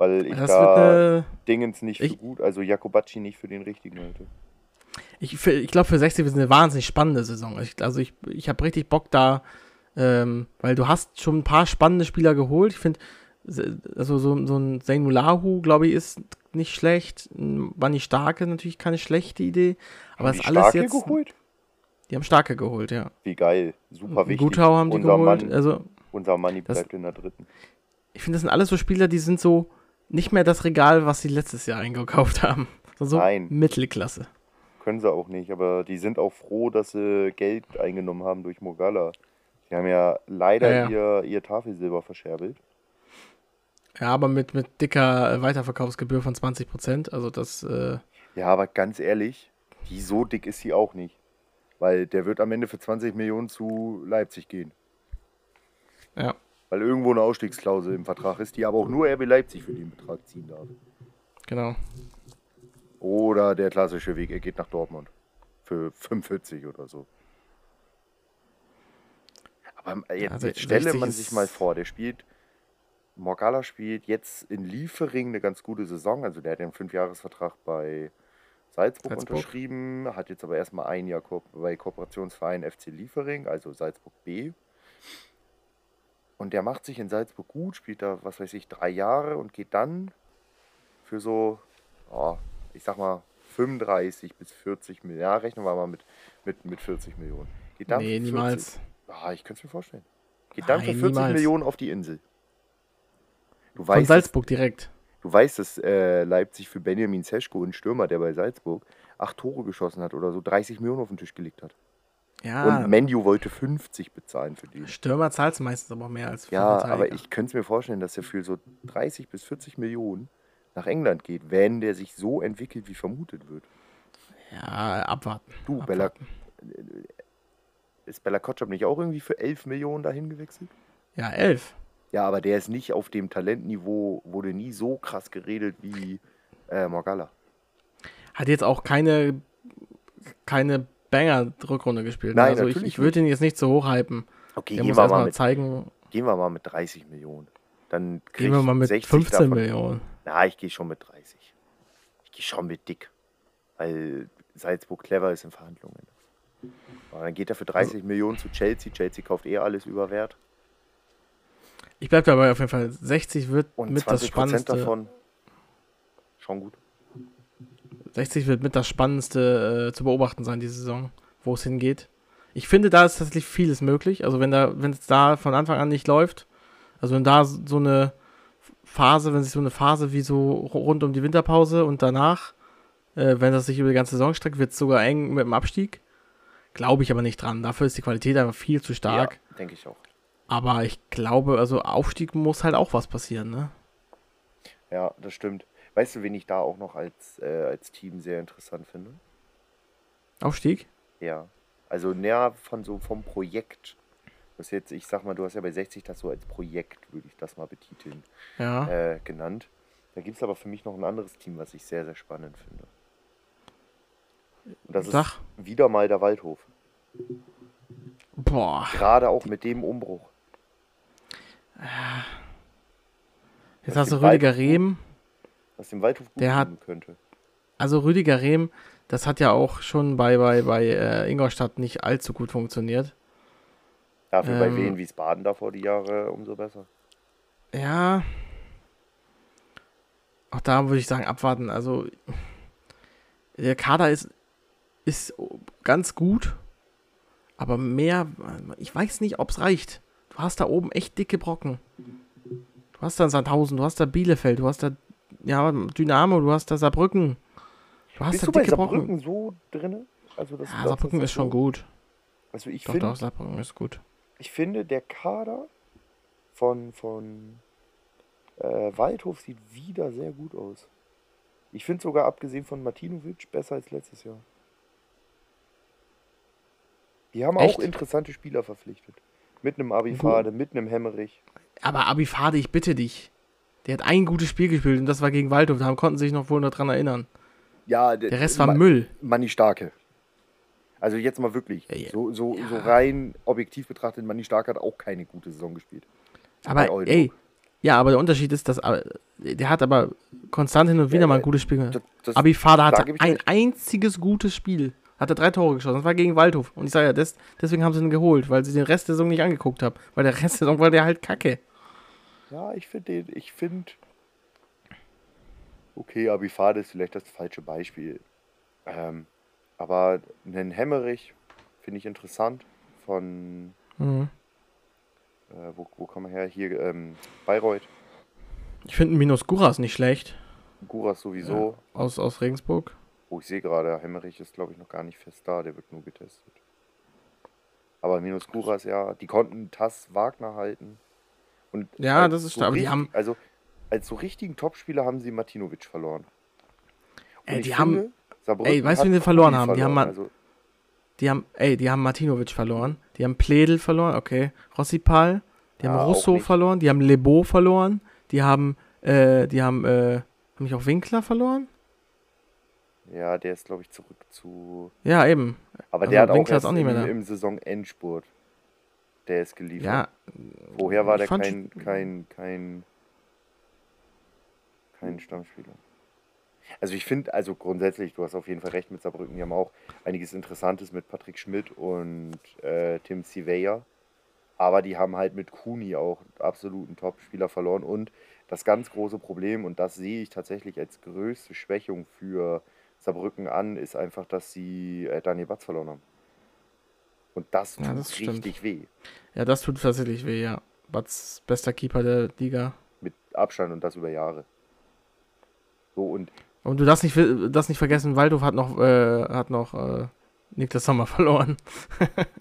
Weil ich Das da eine. Dingens nicht für ich- gut, also Jakobacci nicht für den richtigen halte. Ich, für- ich glaube, für 60 wird es eine wahnsinnig spannende Saison. Ich, also ich, ich habe richtig Bock da, ähm, weil du hast schon ein paar spannende Spieler geholt. Ich finde, also so, so ein Zayn Mulahu, glaube ich, ist nicht schlecht. Ein Manni Starke natürlich keine schlechte Idee. Aber Haben das die alles Starke jetzt. geholt? Die haben Starke geholt, ja. Wie geil, super wichtig. Gutau haben die unser geholt. Mann, Also unser Manni das- bleibt in der dritten. ich finde, das sind alles so Spieler, die sind so nicht mehr das Regal, was sie letztes Jahr eingekauft haben. so Nein. Mittelklasse. Können sie auch nicht, aber die sind auch froh, dass sie Geld eingenommen haben durch Mogala. Die haben ja leider Ja, Ihr, ihr Tafelsilber verscherbelt. Ja, aber mit, mit dicker Weiterverkaufsgebühr von 20%. Also das, äh, Ja, aber ganz ehrlich, die so dick ist sie auch nicht. Weil der wird am Ende für 20 Millionen zu Leipzig gehen. ja. Weil irgendwo eine Ausstiegsklausel im Vertrag ist, die aber auch nur RB Leipzig für den Betrag ziehen darf. Genau. Oder der klassische Weg, er geht nach Dortmund. Für 45 oder so. Aber jetzt, Also jetzt stelle 60 man sich mal vor, der spielt, Morgala spielt jetzt in Liefering eine ganz gute Saison. Also der hat den Fünfjahresvertrag bei Salzburg, Salzburg. unterschrieben, hat jetzt aber erstmal ein Jahr bei Kooperationsverein FC Liefering, also Salzburg B. Und der macht sich in Salzburg gut, spielt da, was weiß ich, drei Jahre und geht dann für so, oh, ich sag mal, 35 bis 40 Millionen. Ja, rechnen wir mal mit, mit, mit 40 Millionen. Geht dann Nee, für 40 niemals. Ah, ich könnte es mir vorstellen. Geht dann für Nein, 40 niemals. Millionen auf die Insel. Du Von weißt, Salzburg direkt. du weißt, dass äh, Leipzig für Benjamin Seschko, einen Stürmer, der bei Salzburg acht Tore geschossen hat oder so, 30 Millionen auf den Tisch gelegt hat. Ja, Und Menu wollte 50 bezahlen für den. Stürmer zahlt meistens aber auch mehr als für Ja, Verteidiger. aber ich könnte es mir vorstellen, dass er für so 30 bis 40 Millionen nach England geht, wenn der sich so entwickelt, wie vermutet wird. Ja, abwarten. Du, Bella, abwarten. ist Bella Kotschap nicht auch irgendwie für 11 Millionen dahin gewechselt? Ja, elf. Ja, aber der ist nicht auf dem Talentniveau, wurde nie so krass geredet wie äh, Morgalla. Hat jetzt auch keine, keine Banger-Rückrunde gespielt. ne? Nein, also ich, natürlich ich würde ihn jetzt nicht so hochhypen. Okay, Der gehen muss wir, mal mit, zeigen, gehen wir mal mit 30 Millionen. Dann gehen wir mal mit 60 15 davon. Millionen. Na, ich gehe schon mit 30. Ich gehe schon mit dick. Weil Salzburg clever ist in Verhandlungen. Aber dann geht er für 30 Also Millionen zu Chelsea. Chelsea kauft eh alles über Wert. Ich bleibe dabei auf jeden Fall. 60 wird Und mit das 20% Spannendste. davon schon gut. 60 wird mit das Spannendste äh, zu beobachten sein, diese Saison, wo es hingeht. Ich finde, da ist tatsächlich vieles möglich. Also wenn da, wenn es da von Anfang an nicht läuft, also wenn da so eine Phase, wenn sich so eine Phase wie so rund um die Winterpause und danach, äh, wenn das sich über die ganze Saison streckt, wird es sogar eng mit dem Abstieg. Glaube ich aber nicht dran. Dafür ist die Qualität einfach viel zu stark. Ja, denke ich auch. Aber ich glaube, also Aufstieg muss halt auch was passieren, ne? Ja, das stimmt. Weißt du, wen ich da auch noch als, äh, als Team sehr interessant finde? Aufstieg? Ja. Also näher von so vom Projekt. Das jetzt, ich sag mal, du hast ja bei 60 das so als Projekt, würde ich das mal betiteln, Ja. äh, genannt. Da gibt es aber für mich noch ein anderes Team, was ich sehr, sehr spannend finde. Und das Sag. ist wieder mal der Waldhof. Boah. Gerade auch mit dem Umbruch. Jetzt Was hast du Rüdiger Rehm. Was dem Waldhof gut Der hat- könnte. Also Rüdiger Rehm, das hat ja auch schon bei, bei, bei äh, Ingolstadt nicht allzu gut funktioniert. Dafür bei ähm, Wien Wiesbaden davor die Jahre umso besser. Ja. Auch da würde ich sagen, abwarten. Also der Kader ist, ist ganz gut, aber mehr, ich weiß nicht, ob es reicht. Du hast da oben echt dicke Brocken. Du hast da Sandhausen, du hast da Bielefeld, du hast da ja, Dynamo, du hast da Saarbrücken. Du hast Bist da du bei Saarbrücken Brocken. so drinne? Also Ja, das- Saarbrücken ist schon so- gut. Also ich Doch, finde, doch, Saarbrücken ist gut. ich finde, der Kader von, von äh, Waldhof sieht wieder sehr gut aus. Ich finde sogar, abgesehen von Martinovic, besser als letztes Jahr. Die haben Echt? auch interessante Spieler verpflichtet. Mit einem Abifade, mit einem Hemmerich. Aber Abifade, ich bitte dich. Der hat ein gutes Spiel gespielt und das war gegen Waldhof. Da konnten sie sich noch wohl noch dran erinnern. Ja, Der Rest war Müll. Manni Starke. Also jetzt mal wirklich, Ja, ja. so, so, Ja. so rein objektiv betrachtet, Manni Stark hat auch keine gute Saison gespielt. Aber ey, ja, aber der Unterschied ist, dass äh, der hat aber konstant hin und wieder mal ein ja, gutes Spiel gemacht. Abifada da hatte ein recht. einziges gutes Spiel. Hat er drei Tore geschossen. Das war gegen Waldhof. Und ich sage ja, das, deswegen haben sie ihn geholt, weil sie den Rest der Saison nicht angeguckt haben. Weil der Rest der Saison war der halt kacke. Ja, ich finde den, ich finde. Okay, Abifade ist vielleicht das falsche Beispiel. Ähm, aber einen Hemmerich finde ich interessant. Von, Mhm. äh, wo, wo kommen wir her? Hier, ähm, Bayreuth. Ich finde Minus Guras nicht schlecht. Guras sowieso. Aus, aus Regensburg. Oh, ich sehe gerade, Hemmerich ist, glaube ich, noch gar nicht fest da. Der wird nur getestet. Aber minus Guras, ja, die konnten Tass Wagner halten. Und Ja, das ist stark, aber die richtig- haben- Also, als so richtigen Topspieler haben sie Martinovic verloren. Und Ey, die haben- Saarbrücken Ey, weißt du, wen sie verloren haben? Die haben verloren. Also, Die haben, ey, die haben Martinovic verloren. Die haben Pledel verloren, okay. Rossipal. Die Ja, haben auch Russo verloren. Die haben Lebo verloren. Die haben, äh, die haben, äh, haben ich auch Winkler verloren? ja, der ist, glaube ich, zurück zu. Ja, eben. Aber Also der hat auch, Winkler ist erst auch nicht mehr im, da. im Saisonendspurt. Der ist geliefert. Ja, Vorher war der kein, kein, kein, kein Stammspieler. Also ich finde, also grundsätzlich, du hast auf jeden Fall recht mit Saarbrücken, die haben auch einiges Interessantes mit Patrick Schmidt und äh, Tim Siveya. Aber die haben halt mit Kuni auch absoluten Top-Spieler verloren. Und das ganz große Problem, und das sehe ich tatsächlich als größte Schwächung für Saarbrücken an, ist einfach, dass sie äh, Daniel Batz verloren haben. Und das tut Ja, das stimmt. richtig weh. ja, das tut tatsächlich weh, ja. Batz, bester Keeper der Liga. Mit Abstand und das über Jahre. So, und Und du darfst nicht, das nicht vergessen, Waldhof hat noch, äh, hat noch, äh, Niklas Sommer verloren.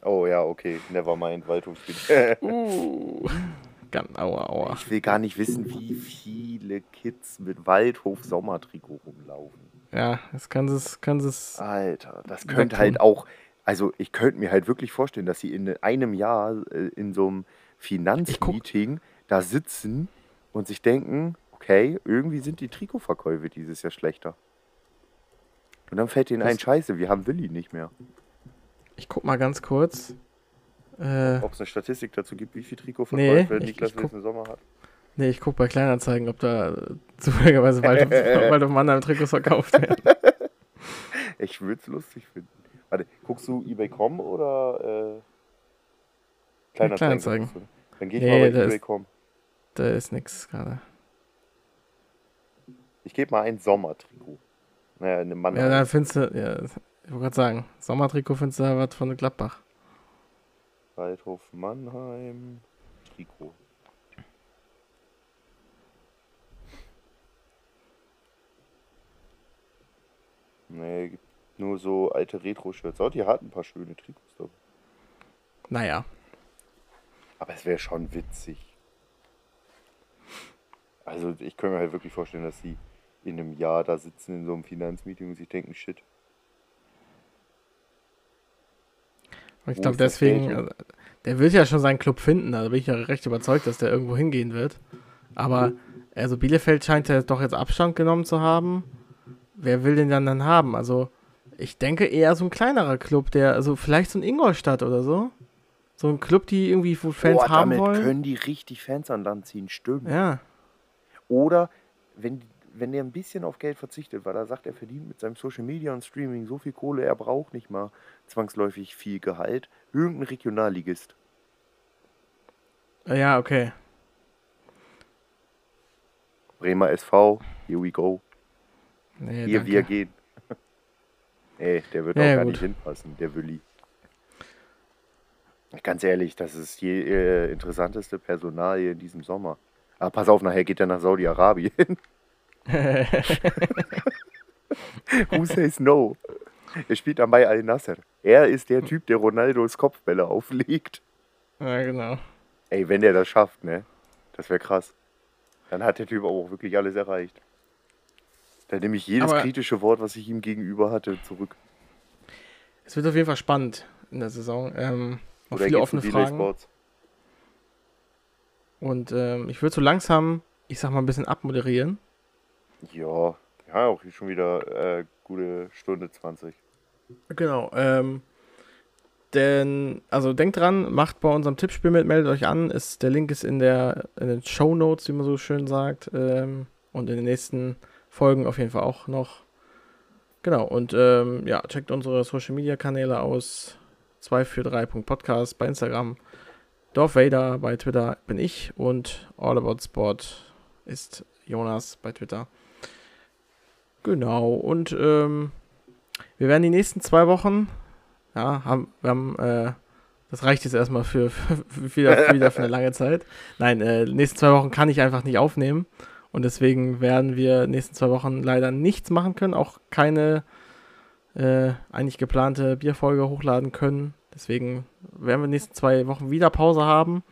Oh ja, okay. Nevermind, Waldhofspiel. Uh. Ganz, aua, aua. ich will gar nicht wissen, wie viele Kids mit Waldhof-Sommertrikot rumlaufen. Ja, das kann es, kann es. Alter, das könnte halt auch. Also, ich könnte mir halt wirklich vorstellen, dass sie in einem Jahr äh, in so einem Finanzmeeting da sitzen und sich denken: Okay, irgendwie sind die Trikotverkäufe dieses Jahr schlechter. Und dann fällt ihnen Das- ein: Scheiße, wir haben Willi nicht mehr. Ich guck mal ganz kurz. Äh, Ob es eine Statistik dazu gibt, wie viel Nee, Trikotverkäufe ich- Niklas Wilson Sommer hat. nee, ich guck bei Kleinanzeigen, ob da äh, zufälligerweise Waldhof, Waldhof Mannheim Trikots verkauft werden. Ich würde es lustig finden. Warte, guckst du eBay.com oder äh, Kleinanzeigen? Kleinanzeigen. Dann gehe ich Nee, mal bei eBay.com. Da ist nix gerade. Ich gebe mal ein Sommertrikot. Naja, eine Mann. Ja, da findest du, ja, ich wollte gerade sagen, Sommertrikot findest du da was von Gladbach. Waldhof Mannheim. Trikot. Nee, gibt nur so alte Retro-Shirts. Oh, die hatten ein paar schöne Trikots dabei. Naja. Aber es wäre schon witzig. Also ich könnte mir halt wirklich vorstellen, dass sie in einem Jahr da sitzen in so einem Finanzmeeting und sich denken, shit. Und ich glaube deswegen, also, der wird ja schon seinen Club finden, da bin ich ja recht überzeugt, dass der irgendwo hingehen wird. Aber, also Bielefeld scheint ja doch jetzt Abstand genommen zu haben. Wer will den dann dann haben? Also, ich denke eher so ein kleinerer Club, der, also vielleicht so ein Ingolstadt oder so. So ein Club, die irgendwie wo Fans Boah, haben damit wollen. können die richtig Fans an Land ziehen, stimmt. Ja, Oder wenn, wenn der ein bisschen auf Geld verzichtet, weil er sagt, er verdient mit seinem Social Media und Streaming so viel Kohle, er braucht nicht mal zwangsläufig viel Gehalt. Irgendein Regionalligist. ja, okay. Bremer SV, here we go. Nee, Hier danke. wir gehen. Ey, der wird Ja, auch gar gut. nicht hinpassen, der Willi. Ganz ehrlich, das ist die äh, interessanteste Personalie in diesem Sommer. Aber pass auf, nachher geht er nach Saudi-Arabien. Who says no? Er spielt am Bay Al-Nasser. Er ist der Typ, der Ronaldos Kopfbälle auflegt. ja, genau. Ey, wenn der das schafft, ne? Das wäre krass. Dann hat der Typ auch wirklich alles erreicht. Dann nehme ich jedes Aber- kritische Wort, was ich ihm gegenüber hatte, zurück. Es wird auf jeden Fall spannend in der Saison. Ähm, noch Oder viele offene Fragen. Sports? Und ähm, ich würde so langsam, ich sag mal, ein bisschen abmoderieren. Ja, ja, auch hier schon wieder äh, gute Stunde 20. Genau. Ähm, denn, also denkt dran, macht bei unserem Tippspiel mit, meldet euch an. Ist, der Link ist in, der, in den Show Notes, wie man so schön sagt. Ähm, und in den nächsten Folgen auf jeden Fall auch noch. Genau, und ähm, ja, checkt unsere Social Media Kanäle aus. 243.podcast bei Instagram. Dorf Vader bei Twitter bin ich und All About Sport ist Jonas bei Twitter. Genau, und ähm, wir werden die nächsten zwei Wochen, ja, haben, wir haben, äh, das reicht jetzt erstmal für, für, für, wieder, wieder für eine lange Zeit. Nein, äh, nächsten zwei Wochen kann ich einfach nicht aufnehmen. Und deswegen werden wir nächsten zwei Wochen leider nichts machen können, auch keine äh, eigentlich geplante Bierfolge hochladen können. Deswegen werden wir nächsten zwei Wochen wieder Pause haben.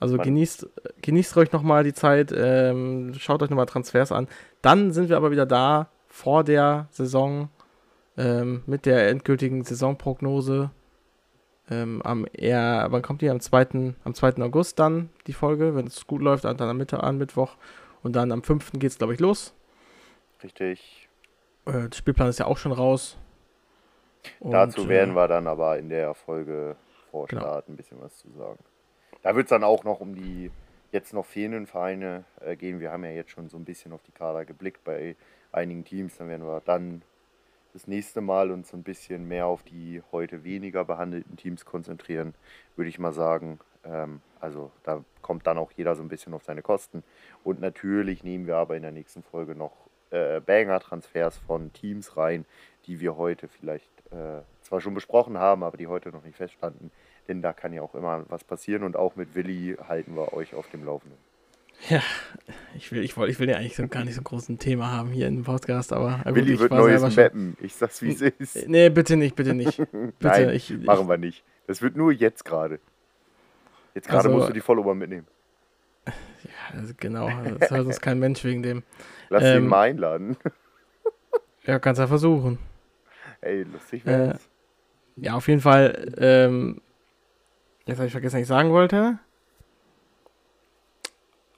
Also genießt, genießt euch nochmal die Zeit, ähm, schaut euch nochmal Transfers an. Dann sind wir aber wieder da vor der Saison ähm, mit der endgültigen Saisonprognose. Ähm, am eher, wann kommt die? Am 2. Am 2. August dann die Folge, wenn es gut läuft, dann am Mittag an Mittwoch. Und dann am 5. geht es, glaube ich, los. Richtig. Äh, der Spielplan ist ja auch schon raus. Und, Dazu werden äh, wir dann aber in der Folge vor genau. Start ein bisschen was zu sagen. Da wird es dann auch noch um die jetzt noch fehlenden Vereine äh, gehen. Wir haben ja jetzt schon so ein bisschen auf die Kader geblickt bei einigen Teams. Dann werden wir dann das nächste Mal uns so ein bisschen mehr auf die heute weniger behandelten Teams konzentrieren, würde ich mal sagen. Ähm, also da kommt dann auch jeder so ein bisschen auf seine Kosten. Und natürlich nehmen wir aber in der nächsten Folge noch äh, Banger-Transfers von Teams rein, die wir heute vielleicht äh, zwar schon besprochen haben, aber die heute noch nicht feststanden. Denn da kann ja auch immer was passieren und auch mit Willi halten wir euch auf dem Laufenden. Ja, ich will, ich, wollt, ich will ja eigentlich so gar nicht so ein großes Thema haben hier im Podcast, aber. Willi wird neues Mappen. Ich sag's wie es ist. Nee, bitte nicht, bitte nicht. Bitte, Nein, ich, machen wir nicht. Das wird nur jetzt gerade. Jetzt gerade also, musst du die Follower mitnehmen. Ja, also genau. Das hört uns kein Mensch wegen dem. Lass ähm, ihn mal einladen. ja, kannst ja versuchen. Ey, lustig wär's. Äh, ja, auf jeden Fall. Ähm, jetzt habe ich vergessen, was ich sagen wollte.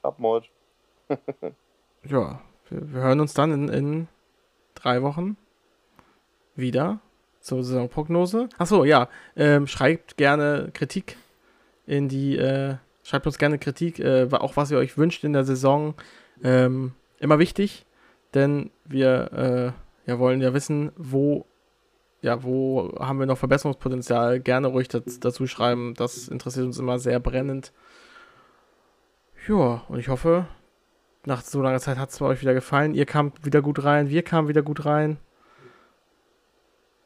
Abmord. ja, wir, wir, hören uns dann in, in drei Wochen wieder zur Saisonprognose. Achso, ja. Ähm, schreibt gerne Kritik in die, äh, schreibt uns gerne Kritik, äh, auch was ihr euch wünscht in der Saison. Ähm, immer wichtig, denn wir äh, ja, wollen ja wissen, wo, ja, wo haben wir noch Verbesserungspotenzial. Gerne ruhig das, dazu schreiben, das interessiert uns immer sehr brennend. Ja, und ich hoffe, nach so langer Zeit hat es euch wieder gefallen. Ihr kamt wieder gut rein, wir kamen wieder gut rein.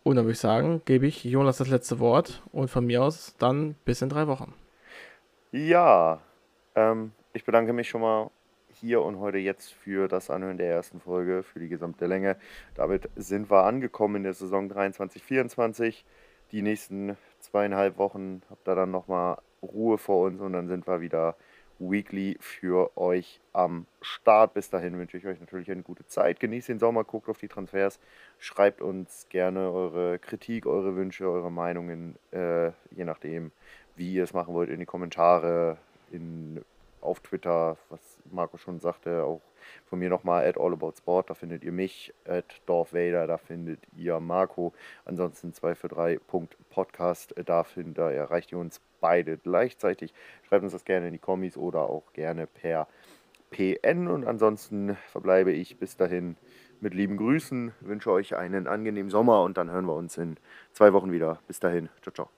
Und dann würde ich sagen, gebe ich Jonas das letzte Wort und von mir aus dann bis in drei Wochen. Ja, ähm, ich bedanke mich schon mal hier und heute jetzt für das Anhören der ersten Folge, für die gesamte Länge. Damit sind wir angekommen in der Saison 23-24. Die nächsten zweieinhalb Wochen habt ihr dann nochmal Ruhe vor uns und dann sind wir wieder weekly für euch am Start. Bis dahin wünsche ich euch natürlich eine gute Zeit. Genießt den Sommer, guckt auf die Transfers, schreibt uns gerne eure Kritik, eure Wünsche, eure Meinungen, äh, je nachdem, wie ihr es machen wollt, in die Kommentare, in, auf Twitter, was Marco schon sagte, auch von mir nochmal at allaboutsport, da findet ihr mich, at Dorf Vader, da findet ihr Marco, ansonsten 243.podcast, da, findet, da erreicht ihr uns beide gleichzeitig. Schreibt uns das gerne in die Kommis oder auch gerne per PN und ansonsten verbleibe ich bis dahin mit lieben Grüßen, wünsche euch einen angenehmen Sommer und dann hören wir uns in zwei Wochen wieder. Bis dahin, ciao, ciao.